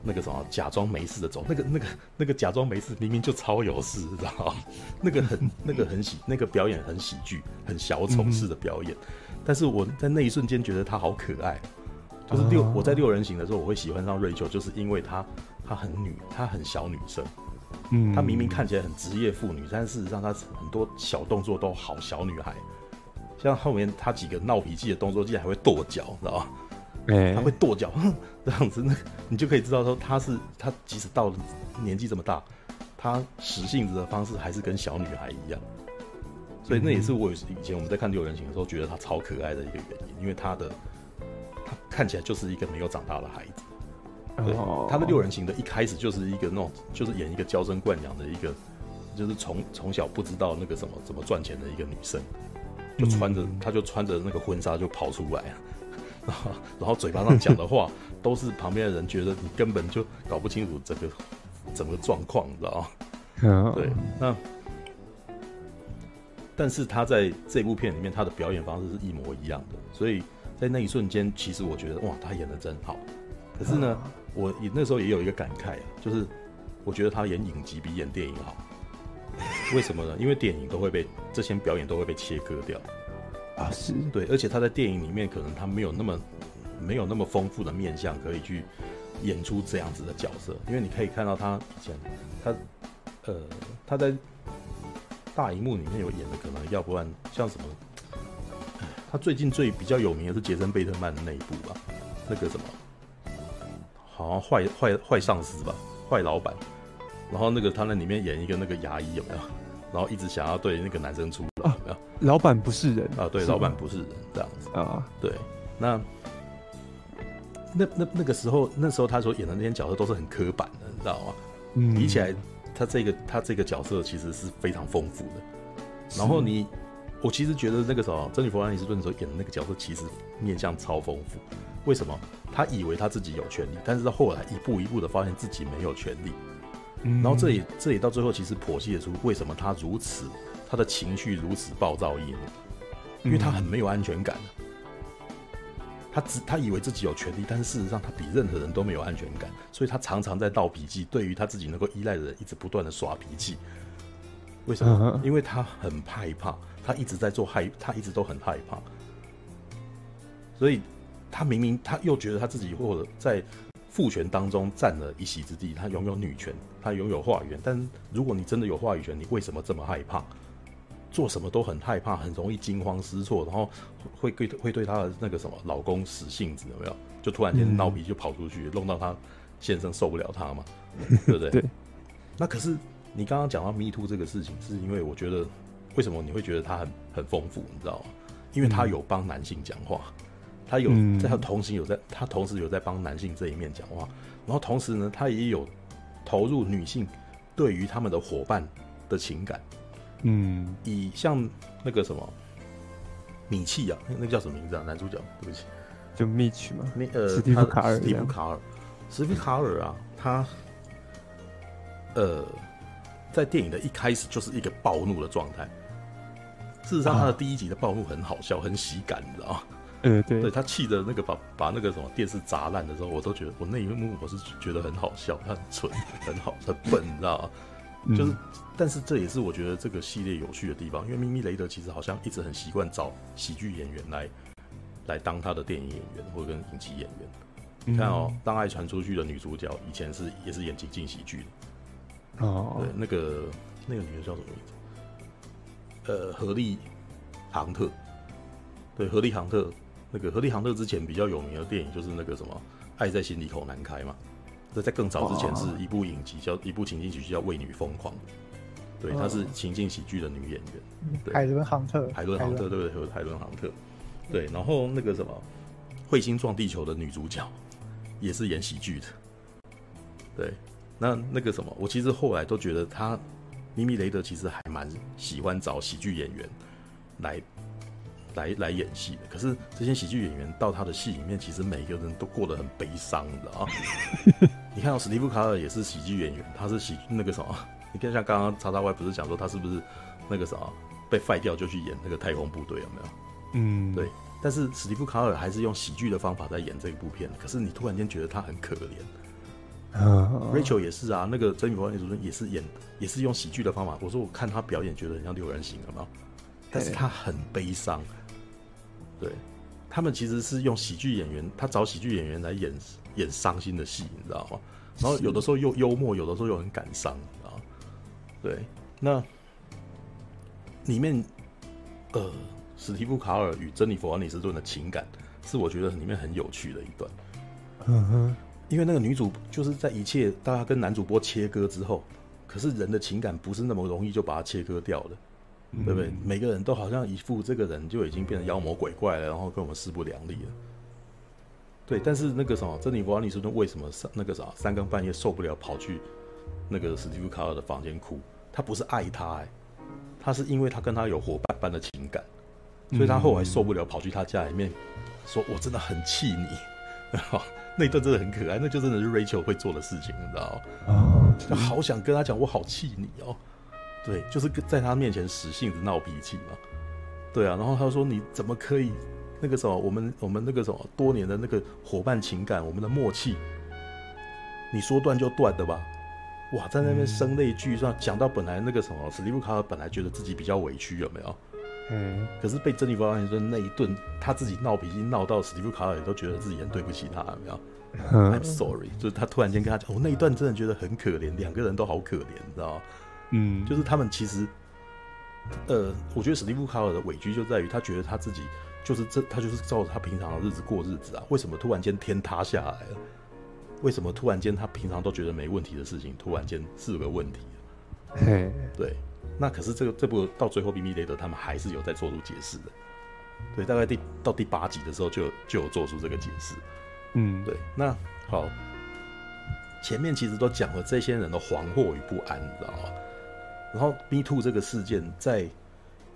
那个什么假装没事的走，那个那个那个假装没事，明明就超有事，知道吗？那个很那个很喜那个表演很喜剧，很小丑式的表演。但是我在那一瞬间觉得他好可爱，就是六我在六人行的时候，我会喜欢上瑞秋，就是因为她她很女，她很小女生。嗯，她明明看起来很职业妇女，但是事实上她很多小动作都好小女孩，像后面她几个闹脾气的动作，竟然还会跺脚，知道吧？哎、欸，她会跺脚，这样子，那你就可以知道说他是他即使到了年纪这么大，他使性子的方式还是跟小女孩一样。所以那也是我以前我们在看六人行的时候觉得他超可爱的一个原因，因为他的他看起来就是一个没有长大的孩子。对，他的六人行的一开始就是一个那种，就是演一个娇生惯养的一个，就是从从小不知道那个什么怎么赚钱的一个女生，就穿着，她就穿着那个婚纱就跑出来，然后嘴巴上讲的话 都是旁边的人觉得你根本就搞不清楚整个整个状况，你知道吗？对，那但是他在这部片里面他的表演方式是一模一样的，所以在那一瞬间，其实我觉得哇，他演的真好。可是呢，我也那时候也有一个感慨啊，就是我觉得他演影集比演电影好。为什么呢？因为电影都会被这些表演都会被切割掉啊，是对，而且他在电影里面可能他没有那么没有那么丰富的面相可以去演出这样子的角色，因为你可以看到他以前他呃他在大荧幕里面有演的，可能要不然像什么，他最近最比较有名的是杰森贝特曼的那一部吧，那个什么。好像坏坏坏上司吧，坏老板，然后那个他那里面演一个那个牙医有没有？然后一直想要对那个男生出有没有？老板不是人啊，对，老板不是人这样子啊，对，那那那那个时候，那时候他所演的那些角色都是很刻板的，你知道吗？嗯，比起来，他这个他这个角色其实是非常丰富的。然后你，我其实觉得那个时候，珍妮弗·安妮斯顿所演的那个角色其实面相超丰富。为什么他以为他自己有权利，但是后来一步一步的发现自己没有权利，然后这里这里到最后其实剖析得出为什么他如此，他的情绪如此暴躁易怒，因为他很没有安全感。他只他以为自己有权利，但是事实上他比任何人都没有安全感，所以他常常在闹脾气。对于他自己能够依赖的人，一直不断的耍脾气。为什么？因为他很害怕，他一直在做害，他一直都很害怕。所以，他明明他又觉得他自己或者在父权当中占了一席之地，他拥有女权，他拥有话语权。但如果你真的有话语权，你为什么这么害怕？做什么都很害怕，很容易惊慌失措，然后会对会对他的那个什么老公使性子，有没有？就突然间闹脾气就跑出去，弄到他先生受不了他嘛，对不对？对。那可是你刚刚讲到 Me Too 这个事情，是因为我觉得为什么你会觉得他很很丰富，你知道吗？因为他有帮男性讲话，他有在他同时有在他同时有在帮男性这一面讲话，然后同时呢，他也有投入女性对于他们的伙伴的情感。嗯，以像那个什么米契啊，那个叫什么名字啊？男主角，对不起，就 Mitch 嘛，那呃，史蒂夫卡尔，史蒂夫卡尔，史蒂夫卡尔啊，他呃，在电影的一开始就是一个暴怒的状态。事实上，他的第一集的暴怒很好笑，很喜感，你知道吗？嗯，对，对他气的那个把把那个什么电视砸烂的时候，我都觉得我那一幕我是觉得很好笑，他很蠢，很好，很笨，你知道吗？就是，但是这也是我觉得这个系列有趣的地方，因为咪咪雷德其实好像一直很习惯找喜剧演员来来当他的电影演员或者跟影集演员。你看哦，当爱传出去的女主角以前是也是演情景喜剧的哦，对，那个那个女的叫什么名字？呃，何丽杭特，对，何丽杭特，那个荷莉杭特之前比较有名的电影就是那个什么《爱在心里口难开》嘛。这在更早之前是一部影集，叫一部情景喜剧，叫《为女疯狂》。对，她是情景喜剧的女演员。对，海伦·杭特。海伦·杭特，对不对？海伦·杭特。对，然后那个什么，《彗星撞地球》的女主角也是演喜剧的。对，那那个什么，我其实后来都觉得他咪咪雷德其实还蛮喜欢找喜剧演员来。来来演戏的，可是这些喜剧演员到他的戏里面，其实每个人都过得很悲伤，你知道？你看到史蒂夫卡尔也是喜剧演员，他是喜那个什么？你看像刚刚叉叉 Y 不是讲说他是不是那个什么被废掉就去演那个太空部队有没有？嗯，对。但是史蒂夫卡尔还是用喜剧的方法在演这一部片，可是你突然间觉得他很可怜。Uh, Rachel 也是啊，那个珍妮佛·安妮主也是演，也是用喜剧的方法。我说我看他表演，觉得很像六人行，有没有？但是他很悲伤。对，他们其实是用喜剧演员，他找喜剧演员来演演伤心的戏，你知道吗？然后有的时候又幽默，有的时候又很感伤，你知道吗？对，那里面呃，史蒂夫·卡尔与珍妮佛·安妮斯顿的情感是我觉得里面很有趣的一段。嗯哼，因为那个女主就是在一切大家跟男主播切割之后，可是人的情感不是那么容易就把它切割掉的。对不对？每个人都好像一副这个人就已经变成妖魔鬼怪了，然后跟我们势不两立了。对，但是那个什么，珍妮弗·安妮斯顿为什么三那个啥三更半夜受不了跑去那个史蒂夫·卡尔的房间哭？他不是爱他哎，他是因为他跟他有伙伴般的情感，所以他后来受不了跑去他家里面说：“我真的很气你。” 那一段真的很可爱，那就真的是 Rachel 会做的事情，你知道吗？哦，就好想跟他讲，我好气你哦。对，就是在他面前使性子闹脾气嘛。对啊，然后他说：“你怎么可以那个什么？我们我们那个什么多年的那个伙伴情感，我们的默契，你说断就断的吧？”哇，在那边声泪俱下，讲到本来那个什么史蒂夫卡尔本来觉得自己比较委屈，有没有？嗯。可是被珍妮弗安妮斯顿那一顿，他自己闹脾气闹到史蒂夫卡尔也都觉得自己很对不起他，有没有？I'm sorry，就是他突然间跟他讲，我那一段真的觉得很可怜，两个人都好可怜，你知道吗？嗯，就是他们其实，呃，我觉得史蒂夫卡尔的委屈就在于他觉得他自己就是这，他就是照着他平常的日子过日子啊。为什么突然间天塌下来了？为什么突然间他平常都觉得没问题的事情，突然间是个问题？嘿，对。那可是这个这部到最后，咪咪雷德他们还是有在做出解释的。对，大概第到第八集的时候就就有做出这个解释。嗯，对。那好，前面其实都讲了这些人的惶惑与不安，你知道吗？然后，Me Too 这个事件，在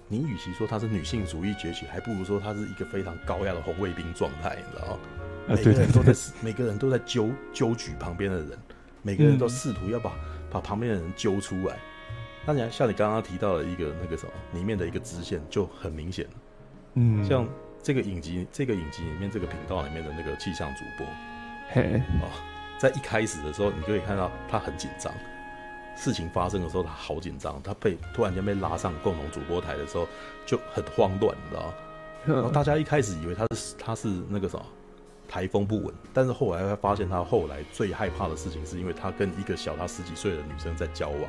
你与其说它是女性主义崛起，还不如说它是一个非常高压的红卫兵状态，你知道吗？每个人都在，每个人都在揪揪举旁边的人，每个人都试图要把把旁边的人揪出来。那你看，像你刚刚提到的一个那个什么里面的一个支线就很明显了，嗯，像这个影集这个影集里面这个频道里面的那个气象主播，嘿哦，在一开始的时候，你就可以看到他很紧张。事情发生的时候，他好紧张。他被突然间被拉上共同主播台的时候，就很慌乱，你知道吗？然后大家一开始以为他是他是那个什么台风不稳，但是后来会发现他后来最害怕的事情，是因为他跟一个小他十几岁的女生在交往，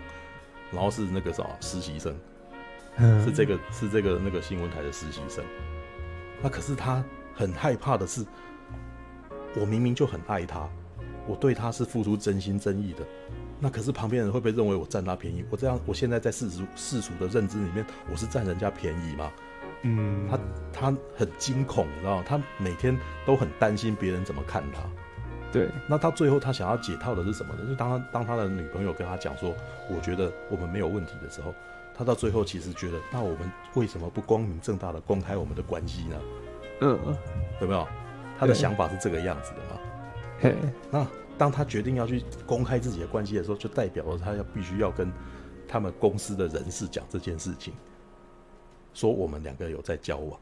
然后是那个什么实习生，是这个是这个那个新闻台的实习生。那可是他很害怕的是，我明明就很爱他，我对他是付出真心真意的。那可是旁边人会不会认为我占他便宜？我这样，我现在在世俗世俗的认知里面，我是占人家便宜吗？嗯，他他很惊恐，你知道吗？他每天都很担心别人怎么看他。对，那他最后他想要解套的是什么呢？就当他当他的女朋友跟他讲说，我觉得我们没有问题的时候，他到最后其实觉得，那我们为什么不光明正大的公开我们的关系呢？嗯，有没有？他的想法是这个样子的吗？嘿，那。当他决定要去公开自己的关系的时候，就代表了他要必须要跟他们公司的人事讲这件事情，说我们两个有在交往。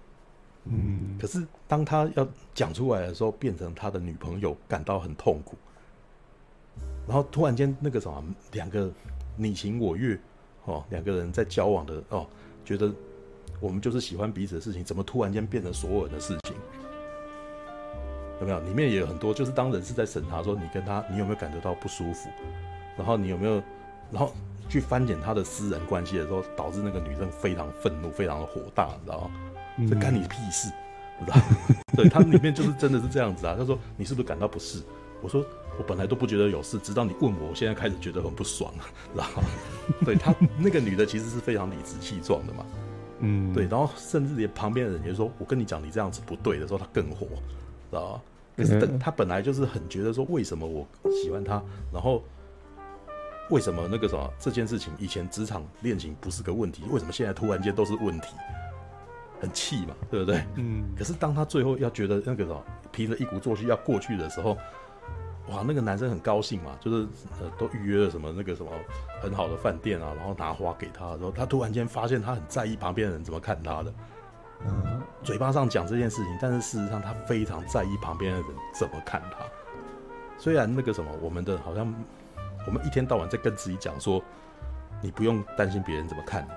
嗯，可是当他要讲出来的时候，变成他的女朋友感到很痛苦，然后突然间那个什么，两个你情我愿哦，两个人在交往的哦，觉得我们就是喜欢彼此的事情，怎么突然间变成所有人的事情？有没有？里面也有很多，就是当人事在审查说你跟他，你有没有感觉到不舒服？然后你有没有，然后去翻检他的私人关系的时候，导致那个女生非常愤怒，非常的火大，你知道吗？这干你屁事，你知道吗？对，他里面就是真的是这样子啊。他说你是不是感到不适？我说我本来都不觉得有事，直到你问我，我现在开始觉得很不爽，知道吗？对他那个女的其实是非常理直气壮的嘛，嗯，对，然后甚至连旁边的人也说，我跟你讲你这样子不对的时候，他更火，知道吗？可是他本来就是很觉得说，为什么我喜欢他，然后为什么那个什么这件事情以前职场恋情不是个问题，为什么现在突然间都是问题？很气嘛，对不对？嗯。可是当他最后要觉得那个什么凭着一鼓作气要过去的时候，哇，那个男生很高兴嘛，就是呃都预约了什么那个什么很好的饭店啊，然后拿花给他的时候，他突然间发现他很在意旁边的人怎么看他的。嗯，嘴巴上讲这件事情，但是事实上他非常在意旁边的人怎么看他。虽然那个什么，我们的好像我们一天到晚在跟自己讲说，你不用担心别人怎么看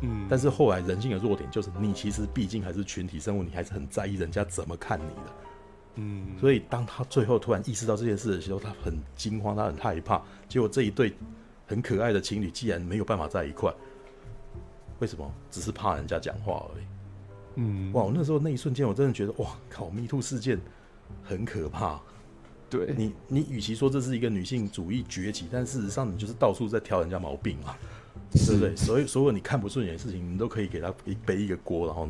你，嗯，但是后来人性的弱点就是，你其实毕竟还是群体生物，你还是很在意人家怎么看你的，嗯。所以当他最后突然意识到这件事的时候，他很惊慌，他很害怕。结果这一对很可爱的情侣既然没有办法在一块，为什么？只是怕人家讲话而已。嗯，哇！我那时候那一瞬间，我真的觉得，哇靠！Me Too 事件很可怕。对你，你与其说这是一个女性主义崛起，但事实上你就是到处在挑人家毛病嘛，对不对？所以，所有你看不顺眼的事情，你都可以给他一背一个锅，然后，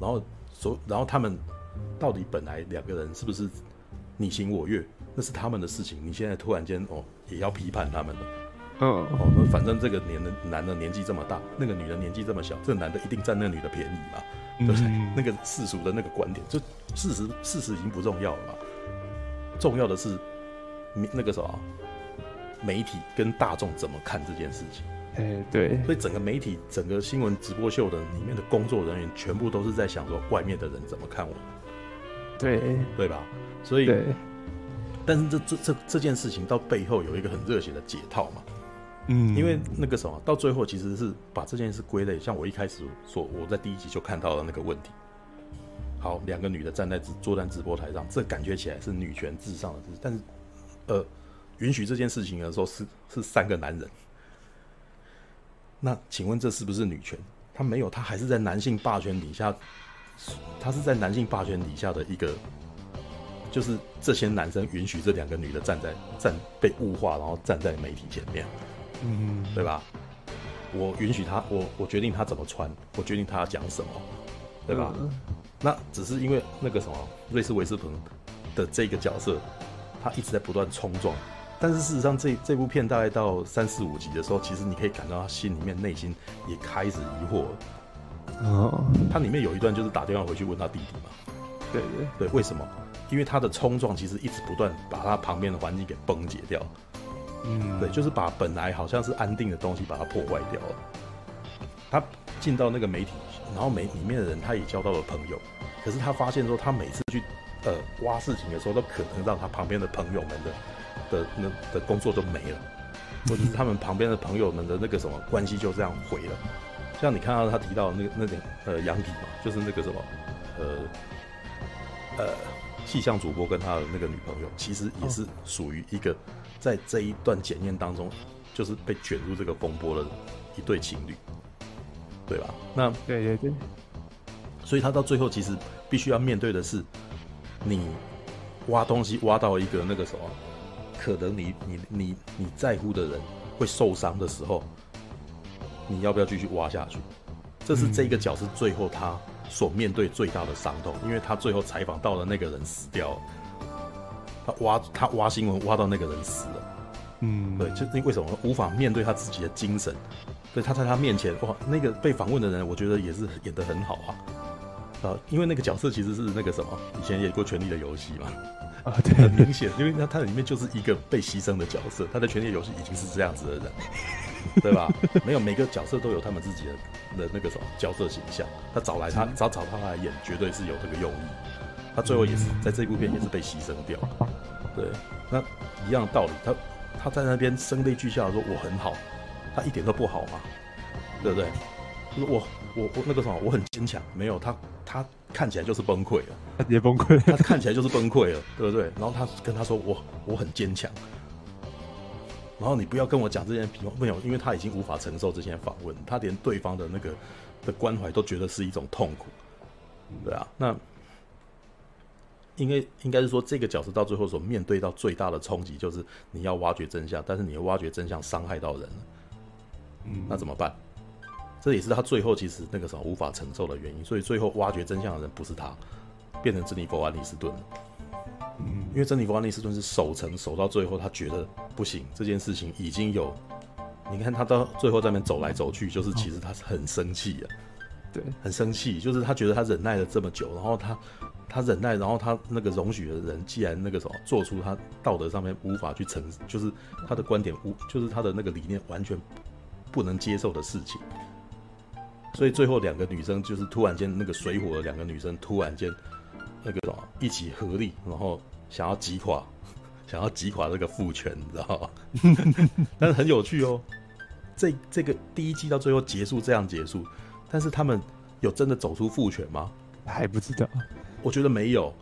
然后，所，然后他们到底本来两个人是不是你情我愿，那是他们的事情。你现在突然间哦，也要批判他们了。嗯，哦，那反正这个年的男的年纪这么大，那个女的年纪这么小，这个男的一定占那个女的便宜嘛。对不对？那个世俗的那个观点，就事实事实已经不重要了嘛。重要的是，那个什么，媒体跟大众怎么看这件事情？哎，对。所以整个媒体、整个新闻直播秀的里面的工作人员，全部都是在想说，外面的人怎么看我？对，对吧？所以，但是这这这这件事情到背后有一个很热血的解套嘛。嗯，因为那个什么，到最后其实是把这件事归类，像我一开始说，我在第一集就看到了那个问题。好，两个女的站在直坐在直播台上，这感觉起来是女权至上的事，但是，呃，允许这件事情的时候是是三个男人。那请问这是不是女权？他没有，他还是在男性霸权底下，他是在男性霸权底下的一个，就是这些男生允许这两个女的站在站被物化，然后站在媒体前面。嗯，对吧？我允许他，我我决定他怎么穿，我决定他要讲什么，对吧？嗯、那只是因为那个什么瑞斯维斯彭的这个角色，他一直在不断冲撞。但是事实上这，这这部片大概到三四五集的时候，其实你可以感到他心里面内心也开始疑惑了。哦，他里面有一段就是打电话回去问他弟弟嘛。对对对，为什么？因为他的冲撞其实一直不断把他旁边的环境给崩解掉。嗯，对，就是把本来好像是安定的东西把它破坏掉了。他进到那个媒体，然后媒里面的人他也交到了朋友，可是他发现说他每次去呃挖事情的时候，都可能让他旁边的朋友们的的那的工作都没了，或者是他们旁边的朋友们的那个什么关系就这样毁了。像你看到他提到那个那点呃杨迪嘛，就是那个什么呃呃气象主播跟他的那个女朋友，其实也是属于一个在这一段检验当中，就是被卷入这个风波的一对情侣，对吧？那对对对，所以他到最后其实必须要面对的是，你挖东西挖到一个那个什么，可能你你你你在乎的人会受伤的时候。你要不要继续挖下去？这是这个角色最后他所面对最大的伤痛，因为他最后采访到的那个人死掉了，他挖他挖新闻挖到那个人死了，嗯，对，就为什么无法面对他自己的精神？对，他在他面前哇，那个被访问的人，我觉得也是演得很好啊，啊，因为那个角色其实是那个什么，以前演过《权力的游戏》嘛，啊，对，很明显，因为他他里面就是一个被牺牲的角色，他的《权力的游戏》已经是这样子的人。对吧？没有每个角色都有他们自己的的那个什么角色形象。他找来他，找找他来演，绝对是有这个用意。他最后也是在这部片也是被牺牲掉了。对，那一样的道理，他他在那边声泪俱下的说我很好，他一点都不好嘛，对不对？就是我我我那个什么，我很坚强。没有他他看起来就是崩溃了，他也崩溃，他看起来就是崩溃了，对不对？然后他跟他说我我很坚强。然后你不要跟我讲这些皮毛，没有，因为他已经无法承受这些访问，他连对方的那个的关怀都觉得是一种痛苦，对啊，那应该应该是说，这个角色到最后所面对到最大的冲击，就是你要挖掘真相，但是你要挖掘真相伤害到人了，嗯，那怎么办？这也是他最后其实那个什么无法承受的原因，所以最后挖掘真相的人不是他，变成珍妮佛·安妮斯顿了。嗯，因为珍妮佛·安妮斯顿是守城守到最后，他觉得不行，这件事情已经有，你看他到最后在那边走来走去，就是其实他是很生气啊，对，很生气，就是他觉得他忍耐了这么久，然后他他忍耐，然后他那个容许的人，既然那个什么做出他道德上面无法去承，就是他的观点无，就是他的那个理念完全不能接受的事情，所以最后两个女生就是突然间那个水火的两个女生突然间。那个什么，一起合力，然后想要击垮，想要击垮这个父权，你知道吗？但是很有趣哦，这这个第一季到最后结束这样结束，但是他们有真的走出父权吗？还不知道，我觉得没有，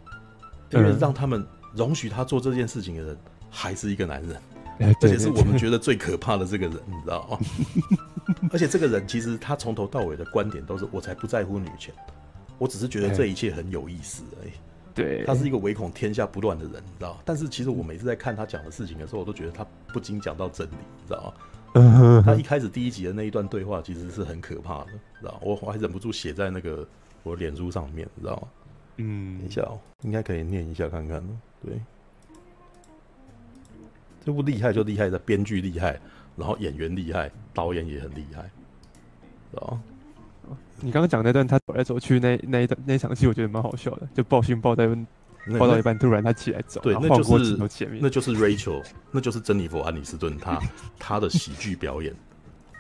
因为让他们容许他做这件事情的人还是一个男人，而且是我们觉得最可怕的这个人，你知道吗？而且这个人其实他从头到尾的观点都是我才不在乎女权。我只是觉得这一切很有意思而已。对，他是一个唯恐天下不乱的人，你知道？但是其实我每次在看他讲的事情的时候，我都觉得他不仅讲到真理，你知道吗？他一开始第一集的那一段对话其实是很可怕的，知道？我我还忍不住写在那个我脸书上面，你知道吗？嗯，等一下哦，应该可以念一下看看。对，这部厉害就厉害在编剧厉害，然后演员厉害，导演也很厉害，哦？你刚刚讲那段他走来走去那那一段那场戏，我觉得蛮好笑的，就抱训抱在抱到一半，突然他起来走，对，那就是那就是 Rachel，那就是珍妮佛安妮斯顿，他他 的喜剧表演，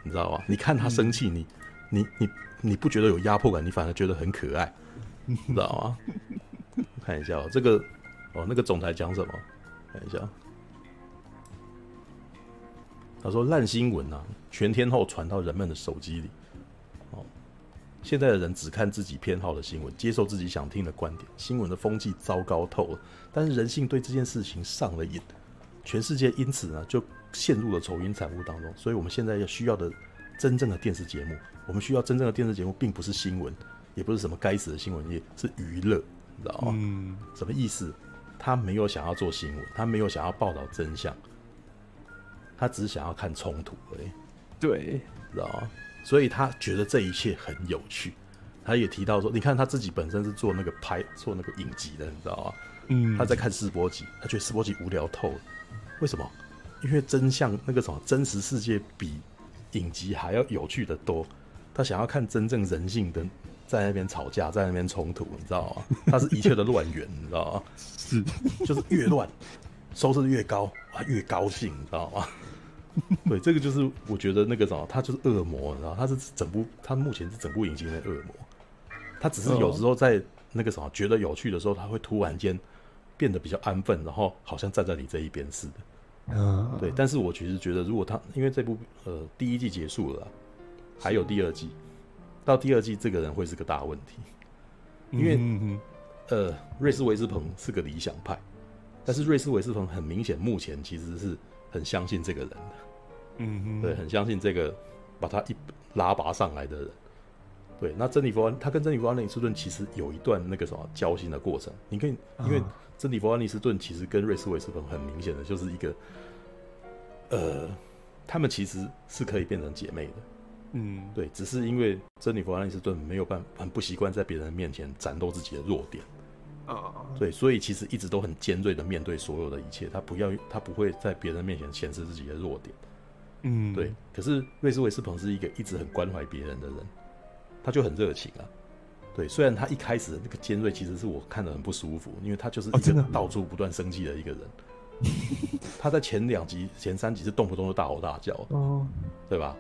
你知道吗？你看他生气，你你你你不觉得有压迫感，你反而觉得很可爱，你 知道吗？看一下哦，这个哦，那个总裁讲什么？看一下，他说烂新闻啊，全天候传到人们的手机里。哦现在的人只看自己偏好的新闻，接受自己想听的观点。新闻的风气糟糕透了，但是人性对这件事情上了瘾，全世界因此呢就陷入了丑闻产物当中。所以，我们现在要需要的真正的电视节目，我们需要真正的电视节目，并不是新闻，也不是什么该死的新闻业，是娱乐，你知道吗？嗯，什么意思？他没有想要做新闻，他没有想要报道真相，他只是想要看冲突而已。对，知道吗？所以他觉得这一切很有趣，他也提到说，你看他自己本身是做那个拍做那个影集的，你知道吗？嗯，他在看世博集，他觉得世博集无聊透了。为什么？因为真相那个什么真实世界比影集还要有趣的多。他想要看真正人性的在那边吵架，在那边冲突，你知道吗？他是一切的乱源，你知道吗？是，就是越乱收视越高，他越高兴，你知道吗？对，这个就是我觉得那个什么，他就是恶魔，你知道，他是整部，他目前是整部影集的恶魔。他只是有时候在那个什么觉得有趣的时候，他会突然间变得比较安分，然后好像站在你这一边似的。嗯，对。但是我其实觉得，如果他因为这部呃第一季结束了，还有第二季，到第二季这个人会是个大问题，因为呃瑞斯维斯彭是个理想派，但是瑞斯维斯彭很明显目前其实是很相信这个人的，嗯嗯，对，很相信这个把他一拉拔上来的人。对，那珍妮弗安他跟珍妮弗安妮斯顿其实有一段那个什么交心的过程，你可以因为珍妮弗安妮斯顿其实跟瑞斯维斯彭很明显的就是一个，呃，他们其实是可以变成姐妹的，嗯，对，只是因为珍妮佛安妮斯顿没有办法很不习惯在别人面前展露自己的弱点，啊，对，所以其实一直都很尖锐的面对所有的一切，他不要他不会在别人面前显示自己的弱点，嗯，对，可是瑞斯维斯彭是一个一直很关怀别人的人。他就很热情啊，对，虽然他一开始的那个尖锐其实是我看得很不舒服，因为他就是一个到处不断生气的一个人。哦、他在前两集、前三集是动不动就大吼大叫，哦，对吧？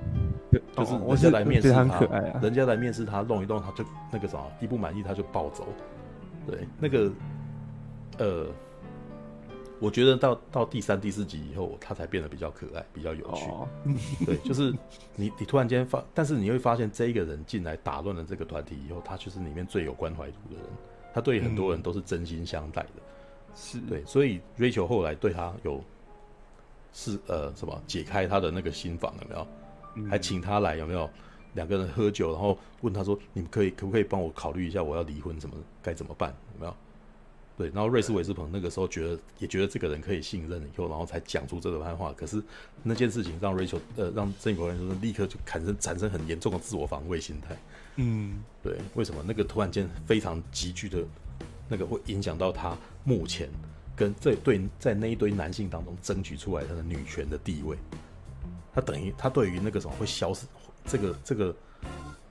就是人家来面试他，哦啊、人家来面试他，弄一弄他就那个啥，一不满意他就暴走，对，那个呃。我觉得到到第三、第四集以后，他才变得比较可爱、比较有趣。Oh. 对，就是你你突然间发，但是你会发现这一个人进来打乱了这个团体以后，他就是里面最有关怀度的人。他对很多人都是真心相待的。是、嗯、对，所以 Rachel 后来对他有是呃什么解开他的那个心房有没有？嗯、还请他来有没有？两个人喝酒，然后问他说：“你们可以可不可以帮我考虑一下，我要离婚什么该怎么办？有没有？”对，然后瑞斯韦斯彭那个时候觉得也觉得这个人可以信任以后，然后才讲出这个番话。可是那件事情让瑞秋呃让珍妮佛兰尼斯顿立刻就产生产生很严重的自我防卫心态。嗯，对，为什么那个突然间非常急剧的，那个会影响到他目前跟这对在那一堆男性当中争取出来他的女权的地位？他等于他对于那个什么会消失这个这个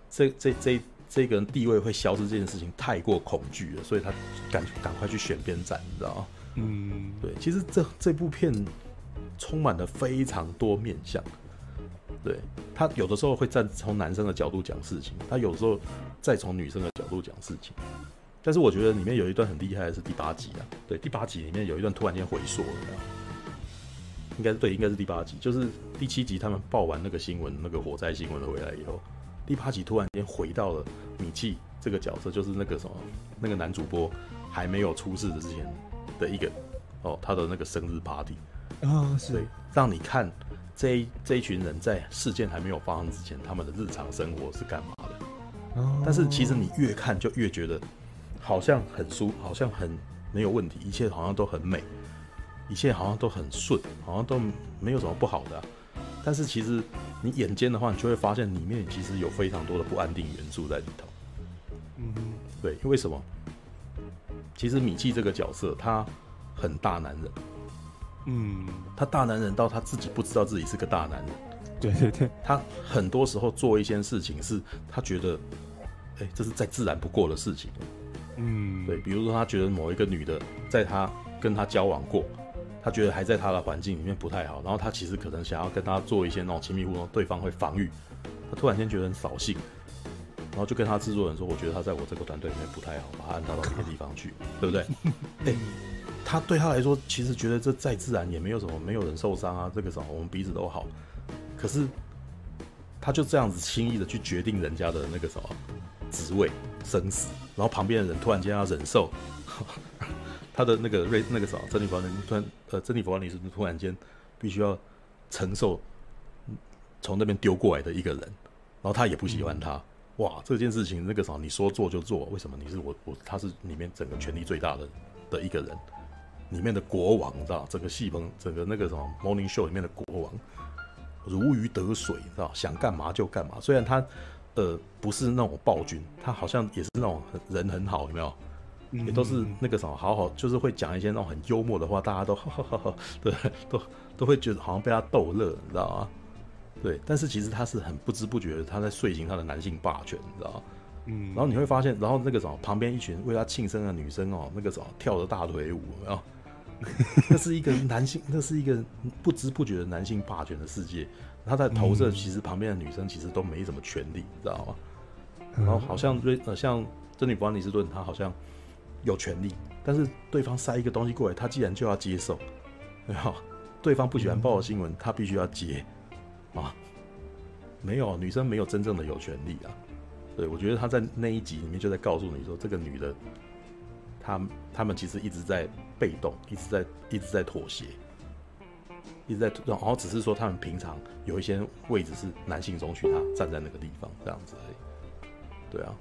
这这这。这这个人地位会消失这件事情太过恐惧了，所以他赶赶快去选边站，你知道吗？嗯，对，其实这这部片充满了非常多面相，对，他有的时候会站从男生的角度讲事情，他有时候再从女生的角度讲事情，但是我觉得里面有一段很厉害的是第八集啊，对，第八集里面有一段突然间回溯了，应该是对，应该是第八集，就是第七集他们报完那个新闻，那个火灾新闻回来以后。第八集突然间回到了米奇这个角色，就是那个什么那个男主播还没有出事的之前的一个哦，他的那个生日 party 啊、哦，是对，让你看这一这一群人在事件还没有发生之前，他们的日常生活是干嘛的。哦，但是其实你越看就越觉得好像很舒，好像很没有问题，一切好像都很美，一切好像都很顺，好像都没有什么不好的、啊。但是其实你眼尖的话，你就会发现里面其实有非常多的不安定元素在里头。嗯，对，为什么？其实米契这个角色他很大男人。嗯，他大男人到他自己不知道自己是个大男人。对对对，他很多时候做一些事情是他觉得，哎，这是再自然不过的事情。嗯，对，比如说他觉得某一个女的在他跟他交往过。他觉得还在他的环境里面不太好，然后他其实可能想要跟他做一些那种亲密互动，对方会防御。他突然间觉得很扫兴，然后就跟他制作人说：“我觉得他在我这个团队里面不太好，把他安插到别的地方去，对不对？”哎，他对他来说，其实觉得这再自然也没有什么，没有人受伤啊，这个什么我们彼此都好。可是他就这样子轻易的去决定人家的那个什么职位生死，然后旁边的人突然间要忍受。他的那个瑞那个啥，珍妮佛·安突然呃，珍妮佛·安妮是突然间必须要承受从那边丢过来的一个人，然后他也不喜欢他。哇，这件事情那个啥，你说做就做，为什么你是我我他是里面整个权力最大的的一个人，里面的国王，你知道？整个戏棚，整个那个什么 Morning Show 里面的国王，如鱼得水，你知道？想干嘛就干嘛。虽然他呃不是那种暴君，他好像也是那种人很好，有没有？也都是那个什么，好好就是会讲一些那种很幽默的话，大家都呵呵呵，对，都都会觉得好像被他逗乐，你知道吗？对，但是其实他是很不知不觉的，他在遂行他的男性霸权，你知道吗？嗯，然后你会发现，然后那个什么旁边一群为他庆生的女生哦，那个什么跳着大腿舞，然后 那是一个男性，那是一个不知不觉的男性霸权的世界。他在投射，其实旁边的女生其实都没什么权利，你知道吗？然后好像瑞呃，像珍妮弗·安妮斯顿，她好像有权利，但是对方塞一个东西过来，她既然就要接受，对吧？对方不喜欢报的新闻，她必须要接啊。没有女生没有真正的有权利啊。对，我觉得他在那一集里面就在告诉你说，这个女的，她他们其实一直在被动，一直在一直在妥协。一直在，然后只是说他们平常有一些位置是男性容许他站在那个地方这样子而已，对啊，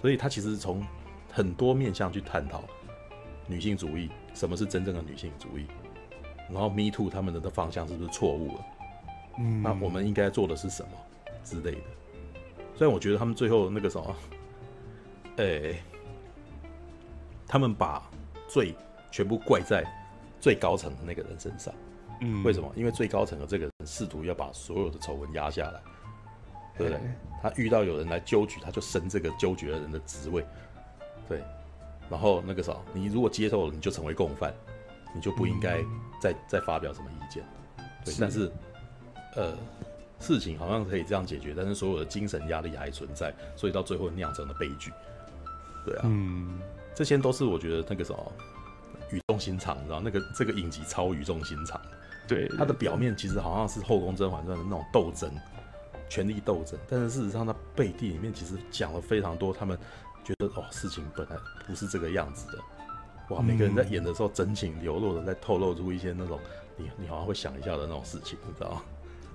所以他其实从很多面向去探讨女性主义，什么是真正的女性主义，然后 Me Too 他们的的方向是不是错误了？嗯，那我们应该做的是什么之类的？虽然我觉得他们最后那个什么，诶，他们把罪全部怪在最高层的那个人身上。嗯，为什么？因为最高层的这个人试图要把所有的丑闻压下来，对不对？他遇到有人来纠举，他就升这个纠举的人的职位，对。然后那个啥，你如果接受了，你就成为共犯，你就不应该再再发表什么意见。对，但是，呃，事情好像可以这样解决，但是所有的精神压力还存在，所以到最后酿成了悲剧。对啊，嗯，这些都是我觉得那个什么语重心长，你知道那个这个影集超语重心长。对，它的表面其实好像是《后宫甄嬛传》的那种斗争、权力斗争，但是事实上，它背地里面其实讲了非常多。他们觉得哦，事情本来不是这个样子的。哇，每个人在演的时候真情流露的，在透露出一些那种你你好像会想一下的那种事情，你知道吗？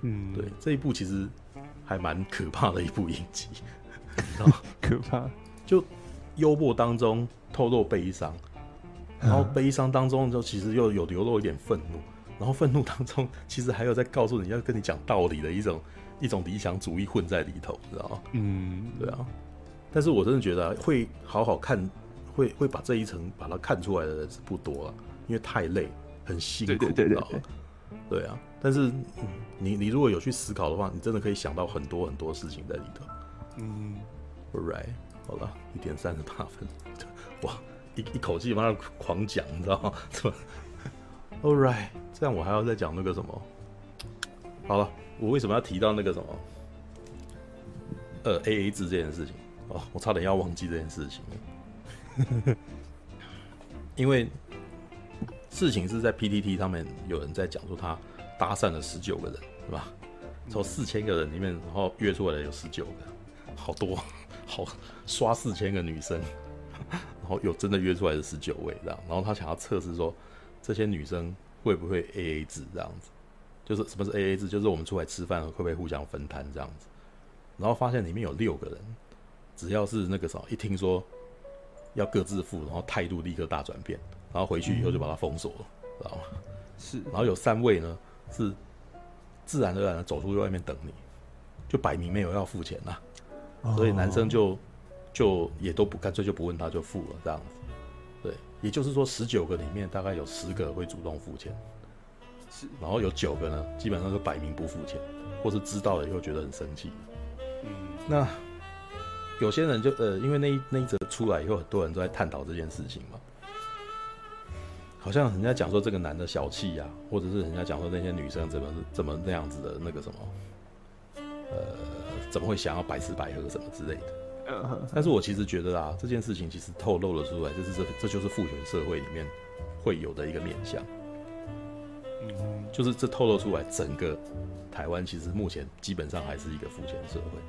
嗯，对，这一部其实还蛮可怕的一部影集，你知道 可怕。就幽默当中透露悲伤，然后悲伤当中就其实又有流露一点愤怒。然后愤怒当中，其实还有在告诉你要跟你讲道理的一种一种理想主义混在里头，知道吗？嗯，对啊。但是我真的觉得会好好看，会会把这一层把它看出来的人是不多了，因为太累，很辛苦，对对对对，啊。但是、嗯、你你如果有去思考的话，你真的可以想到很多很多事情在里头。嗯，Alright，好了，一点三十八分，哇，一一口气把它狂讲，你知道吗？All right，这样我还要再讲那个什么？好了，我为什么要提到那个什么？呃，AA 制这件事情哦，我差点要忘记这件事情。因为事情是在 PTT 上面有人在讲说他搭讪了十九个人，是吧？从四千个人里面，然后约出来的有十九个，好多，好刷四千个女生，然后有真的约出来的十九位这样，然后他想要测试说。这些女生会不会 A A 制这样子？就是什么是 A A 制？就是我们出来吃饭会不会互相分摊这样子？然后发现里面有六个人，只要是那个什么，一听说要各自付，然后态度立刻大转变，然后回去以后就把它封锁了，知道吗？是。然后有三位呢是自然而然的走出去外面等你，就摆明没有要付钱呐，所以男生就就也都不干脆就不问他就付了这样子。对，也就是说，十九个里面大概有十个会主动付钱，是，然后有九个呢，基本上是摆明不付钱，或是知道了以后觉得很生气。嗯，那有些人就呃，因为那一那一则出来以后，很多人都在探讨这件事情嘛，好像人家讲说这个男的小气呀，或者是人家讲说那些女生怎么怎么那样子的那个什么，呃，怎么会想要白吃白喝什么之类的。但是我其实觉得啊，这件事情其实透露了出来，就是这这就是父权社会里面会有的一个面向。嗯，就是这透露出来，整个台湾其实目前基本上还是一个父权社会。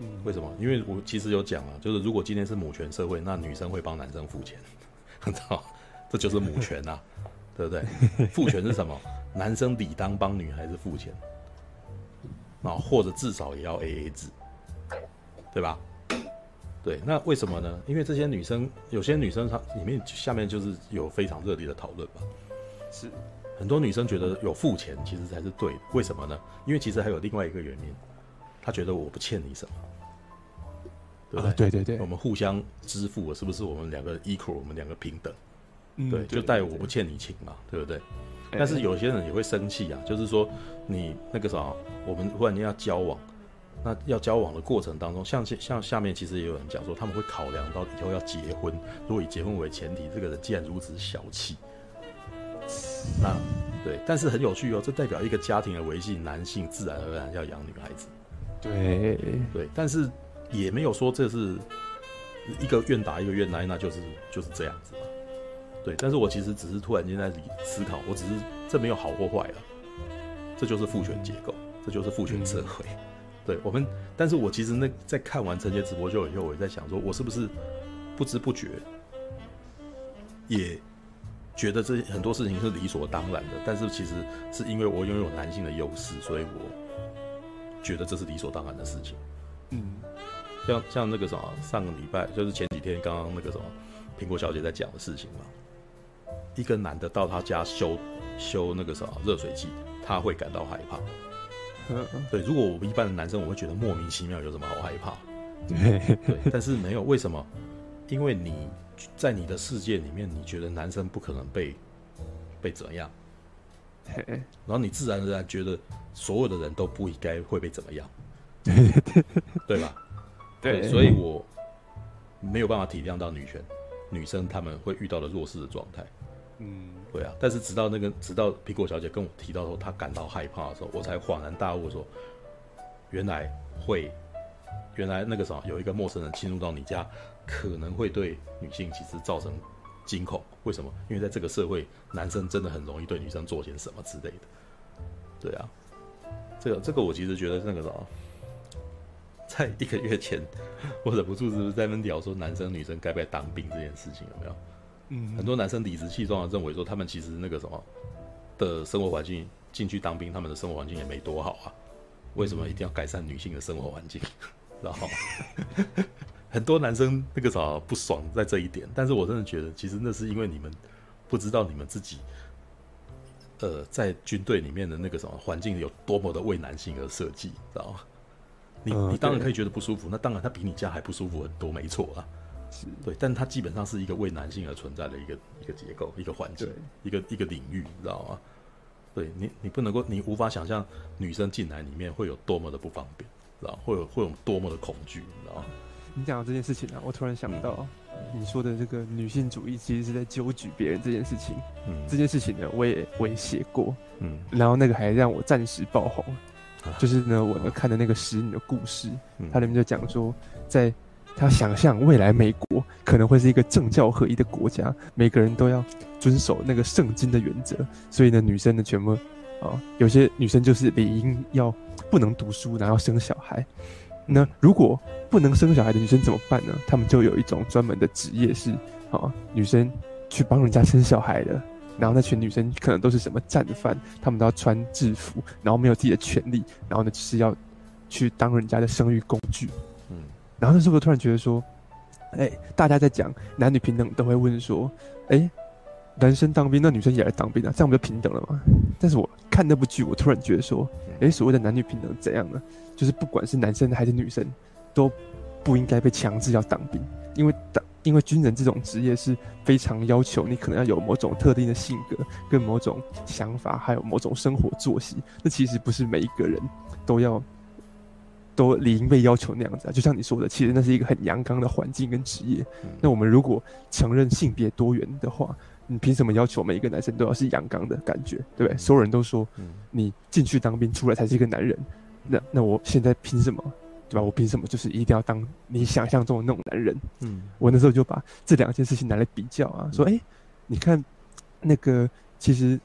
嗯，为什么？因为我其实有讲啊，就是如果今天是母权社会，那女生会帮男生付钱，你知道，这就是母权呐，对不对？父权是什么？男生理当帮女孩子付钱，啊，或者至少也要 AA 制，对吧？对，那为什么呢？因为这些女生，有些女生她里面下面就是有非常热烈的讨论吧。是，很多女生觉得有付钱其实才是对的。为什么呢？因为其实还有另外一个原因，她觉得我不欠你什么，对不对？啊、对对对，我们互相支付，是不是我们两个 equal，我们两个平等？嗯、对，就带我不欠你情嘛，对不对？但是有些人也会生气啊，就是说你那个啥，我们忽然间要交往。那要交往的过程当中，像像下面其实也有人讲说，他们会考量到以后要结婚，如果以结婚为前提，这个人既然如此小气，那对，但是很有趣哦，这代表一个家庭的维系，男性自然而然要养女孩子。对对，但是也没有说这是一个愿打一个愿挨，那就是就是这样子嘛。对，但是我其实只是突然间在思考，我只是这没有好或坏了，这就是父权结构，这就是父权社会。嗯、对我们，但是我其实那在看完陈杰直播秀以后，我也在想说，我是不是不知不觉也觉得这很多事情是理所当然的，但是其实是因为我拥有男性的优势，所以我觉得这是理所当然的事情。嗯，像像那个什么，上个礼拜就是前几天刚刚那个什么苹果小姐在讲的事情嘛。一个男的到他家修修那个什么热水器，他会感到害怕。对，如果我们一般的男生，我会觉得莫名其妙，有什么好害怕？对，但是没有，为什么？因为你在你的世界里面，你觉得男生不可能被被怎样，然后你自然而然觉得所有的人都不应该会被怎么样，对吧？对，所以我没有办法体谅到女权女生他们会遇到的弱势的状态。嗯，对啊，但是直到那个，直到苹果小姐跟我提到说她感到害怕的时候，我才恍然大悟说，原来会，原来那个什么，有一个陌生人侵入到你家，可能会对女性其实造成惊恐。为什么？因为在这个社会，男生真的很容易对女生做些什么之类的。对啊，这个这个我其实觉得那个什么，在一个月前，我忍不住是不是在那聊说男生女生该不该当兵这件事情有没有？嗯，很多男生理直气壮的认为说，他们其实那个什么的生活环境进去当兵，他们的生活环境也没多好啊。为什么一定要改善女性的生活环境？然后很多男生那个啥不爽在这一点，但是我真的觉得，其实那是因为你们不知道你们自己，呃，在军队里面的那个什么环境有多么的为男性而设计，知道吗？你你当然可以觉得不舒服，那当然他比你家还不舒服很多，没错啊。是对，但它基本上是一个为男性而存在的一个一个结构、一个环境、一个一个领域，你知道吗？对你，你不能够，你无法想象女生进来里面会有多么的不方便，知道会有会有多么的恐惧，你知道吗？你讲到这件事情啊，我突然想到，你说的这个女性主义其实是在纠举别人这件事情。嗯，这件事情呢，我也我也写过，嗯，然后那个还让我暂时爆红，啊、就是呢，我呢看的那个使女的故事，嗯、它里面就讲说在。他想象未来美国可能会是一个政教合一的国家，每个人都要遵守那个圣经的原则，所以呢，女生呢全部，啊，有些女生就是理应要不能读书，然后生小孩。那如果不能生小孩的女生怎么办呢？他们就有一种专门的职业是，啊，女生去帮人家生小孩的。然后那群女生可能都是什么战犯，她们都要穿制服，然后没有自己的权利，然后呢，就是要去当人家的生育工具。然后那时候我突然觉得说，哎，大家在讲男女平等，都会问说，哎，男生当兵，那女生也来当兵啊，这样不就平等了吗？但是我看那部剧，我突然觉得说，哎，所谓的男女平等怎样呢？就是不管是男生还是女生，都不应该被强制要当兵，因为当因为军人这种职业是非常要求你可能要有某种特定的性格，跟某种想法，还有某种生活作息，那其实不是每一个人都要。都理应被要求那样子啊，就像你说的，其实那是一个很阳刚的环境跟职业。嗯、那我们如果承认性别多元的话，你凭什么要求每一个男生都要是阳刚的感觉，对不对？嗯、所有人都说，你进去当兵出来才是一个男人，那那我现在凭什么，对吧？我凭什么就是一定要当你想象中的那种男人？嗯，我那时候就把这两件事情拿来比较啊，说，哎、欸，你看那个其实。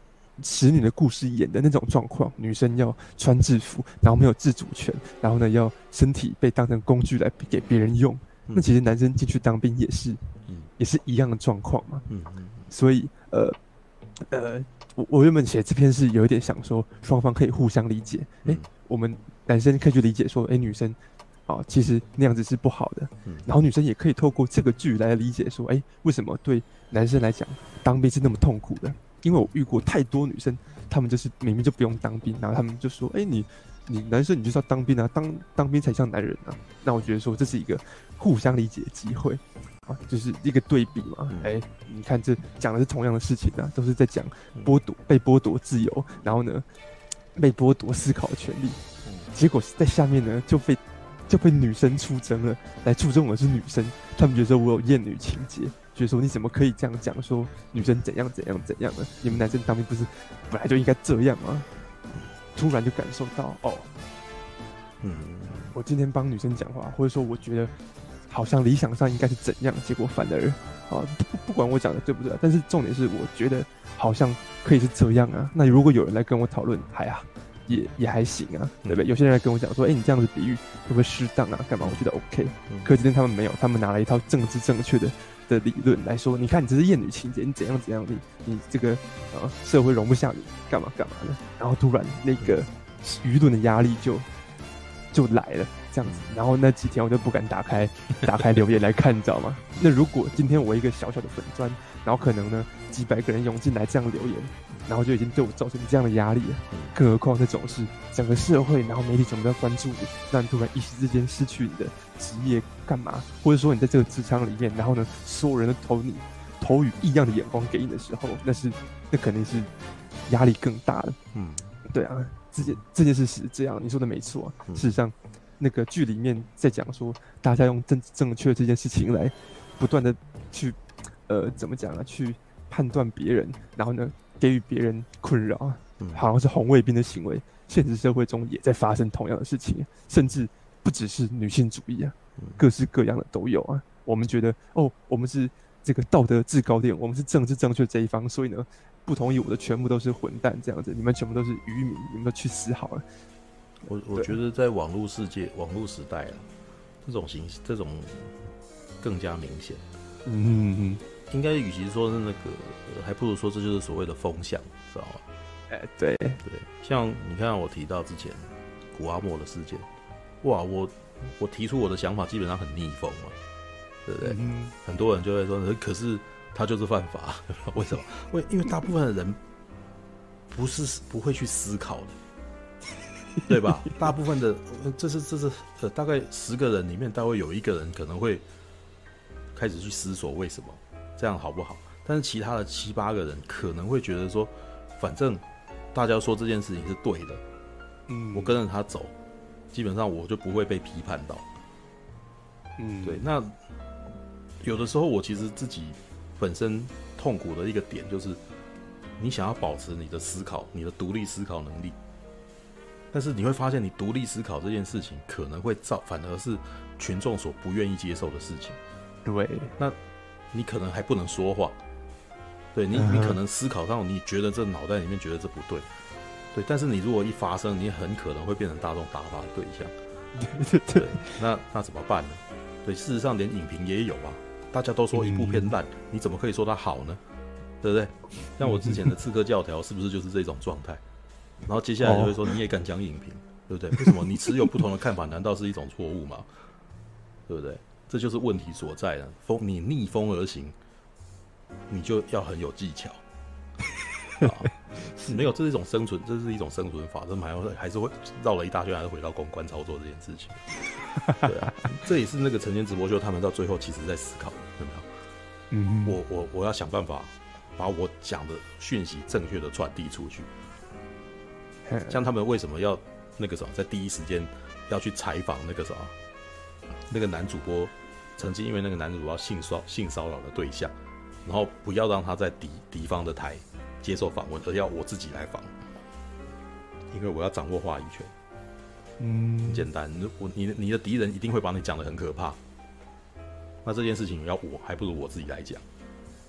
使你的故事演的那种状况，女生要穿制服，然后没有自主权，然后呢，要身体被当成工具来给别人用。嗯、那其实男生进去当兵也是，嗯、也是一样的状况嘛。嗯嗯、所以，呃，呃，我我原本写这篇是有一点想说，双方可以互相理解。哎、嗯欸，我们男生可以去理解说，哎、欸，女生啊、哦，其实那样子是不好的。嗯、然后女生也可以透过这个剧来理解说，哎、欸，为什么对男生来讲当兵是那么痛苦的？因为我遇过太多女生，她们就是明明就不用当兵，然后她们就说：“哎、欸，你你男生你就是要当兵啊，当当兵才像男人啊。”那我觉得说这是一个互相理解的机会啊，就是一个对比嘛。哎、欸，你看这讲的是同样的事情啊，都是在讲剥夺被剥夺自由，然后呢被剥夺思考的权利，结果在下面呢就被就被女生出征了，来出征我是女生，他们觉得说我有厌女情结。觉得说你怎么可以这样讲说女生怎样怎样怎样呢？你们男生当兵不是本来就应该这样吗？突然就感受到哦，嗯，我今天帮女生讲话，或者说我觉得好像理想上应该是怎样，结果反而啊不不管我讲的对不对，但是重点是我觉得好像可以是这样啊。那如果有人来跟我讨论，还啊也也还行啊，对不对？有些人来跟我讲说，哎、欸，你这样子比喻会不会适当啊？干嘛？我觉得 OK。可今天他们没有，他们拿了一套政治正确的的理论来说，你看你这是厌女情节，你怎样怎样你，你这个呃社会容不下你，干嘛干嘛的。然后突然那个舆论的压力就 就来了，这样子。然后那几天我就不敢打开打开留言来看，你知道吗？那如果今天我一个小小的粉砖，然后可能呢几百个人涌进来这样留言。然后就已经对我造成这样的压力了，更何况这种是整个社会，然后媒体全部都要关注你，让你突然一时之间失去你的职业干嘛？或者说你在这个职场里面，然后呢，所有人都投你投以异样的眼光给你的时候，那是那肯定是压力更大的。嗯，对啊，这件这件事是这样，你说的没错啊。事实上，那个剧里面在讲说，大家用正正确这件事情来不断的去呃怎么讲啊？去判断别人，然后呢？给予别人困扰，好像是红卫兵的行为。现实社会中也在发生同样的事情，甚至不只是女性主义啊，各式各样的都有啊。我们觉得，哦，我们是这个道德制高点，我们是政治正确这一方，所以呢，不同意我的全部都是混蛋这样子，你们全部都是愚民，你们都去死好了。我我觉得在网络世界、网络时代啊，这种形式，这种更加明显。嗯嗯嗯。应该与其说是那个，还不如说这就是所谓的风向，知道吗？哎，对对，像你看我提到之前古阿莫的事件，哇，我我提出我的想法基本上很逆风嘛，对不对？嗯、很多人就会说，可是他就是犯法，为什么？为因为大部分的人不是不会去思考的，对吧？大部分的这是这是呃，大概十个人里面，大概有一个人可能会开始去思索为什么。这样好不好？但是其他的七八个人可能会觉得说，反正大家说这件事情是对的，嗯，我跟着他走，基本上我就不会被批判到，嗯，对。那有的时候我其实自己本身痛苦的一个点就是，你想要保持你的思考，你的独立思考能力，但是你会发现，你独立思考这件事情可能会造，反而是群众所不愿意接受的事情，对，那。你可能还不能说话，对你，你可能思考到你觉得这脑袋里面觉得这不对，对，但是你如果一发生，你很可能会变成大众打发的对象，对，那那怎么办呢？对，事实上连影评也有啊，大家都说一部片烂，你怎么可以说它好呢？对不对？像我之前的刺客教条是不是就是这种状态？然后接下来就会说你也敢讲影评，对不对？为什么你持有不同的看法，难道是一种错误吗？对不对？这就是问题所在了。风，你逆风而行，你就要很有技巧。啊，没有，这是一种生存，这是一种生存法。这还会还是会绕了一大圈，还是回到公关操作这件事情。对啊，这也是那个晨间直播秀，他们到最后其实在思考，有没有？嗯，我我我要想办法把我讲的讯息正确的传递出去。像他们为什么要那个什么，在第一时间要去采访那个什么那个男主播？曾经因为那个男主要性骚性骚扰的对象，然后不要让他在敌敌方的台接受访问，而要我自己来访，因为我要掌握话语权。嗯，很简单，我你你的敌人一定会把你讲的很可怕，那这件事情要我还不如我自己来讲，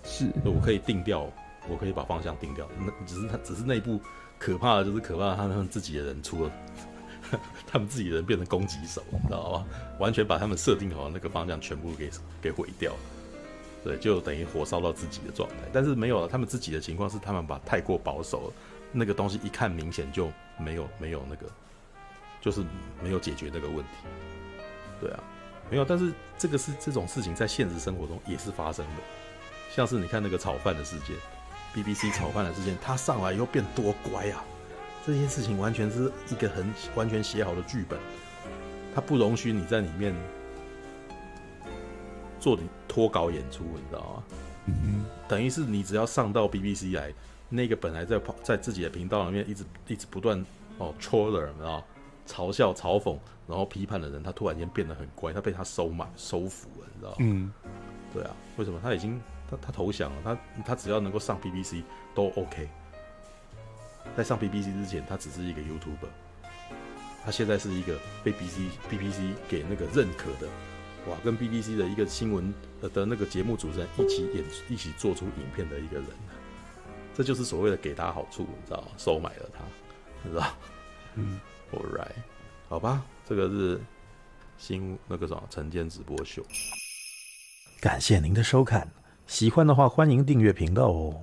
是，我可以定掉，我可以把方向定掉，那只是他只是内部可怕的就是可怕的他们自己的人出了。他们自己人变成攻击手，你知道吗？完全把他们设定好的那个方向全部给给毁掉，对，就等于火烧到自己的状态。但是没有了，他们自己的情况是他们把太过保守了，那个东西一看明显就没有没有那个，就是没有解决那个问题。对啊，没有。但是这个是这种事情在现实生活中也是发生的，像是你看那个炒饭的事件，BBC 炒饭的事件，他上来以后变多乖啊！这件事情完全是一个很完全写好的剧本，他不容许你在里面做点脱稿演出，你知道吗？嗯哼，等于是你只要上到 BBC 来，那个本来在跑在自己的频道里面一直一直不断哦 troller，然后嘲笑、嘲讽，然后批判的人，他突然间变得很乖，他被他收买收服了，你知道吗？嗯，对啊，为什么？他已经他他投降了，他他只要能够上 BBC 都 OK。在上 BBC 之前，他只是一个 YouTuber，他现在是一个被 BBC BBC 给那个认可的，哇，跟 BBC 的一个新闻的那个节目主持人一起演一起做出影片的一个人，这就是所谓的给他好处，你知道吗？收买了他，你知道？嗯，All right，好吧，这个是新那个什么晨间直播秀，感谢您的收看，喜欢的话欢迎订阅频道哦。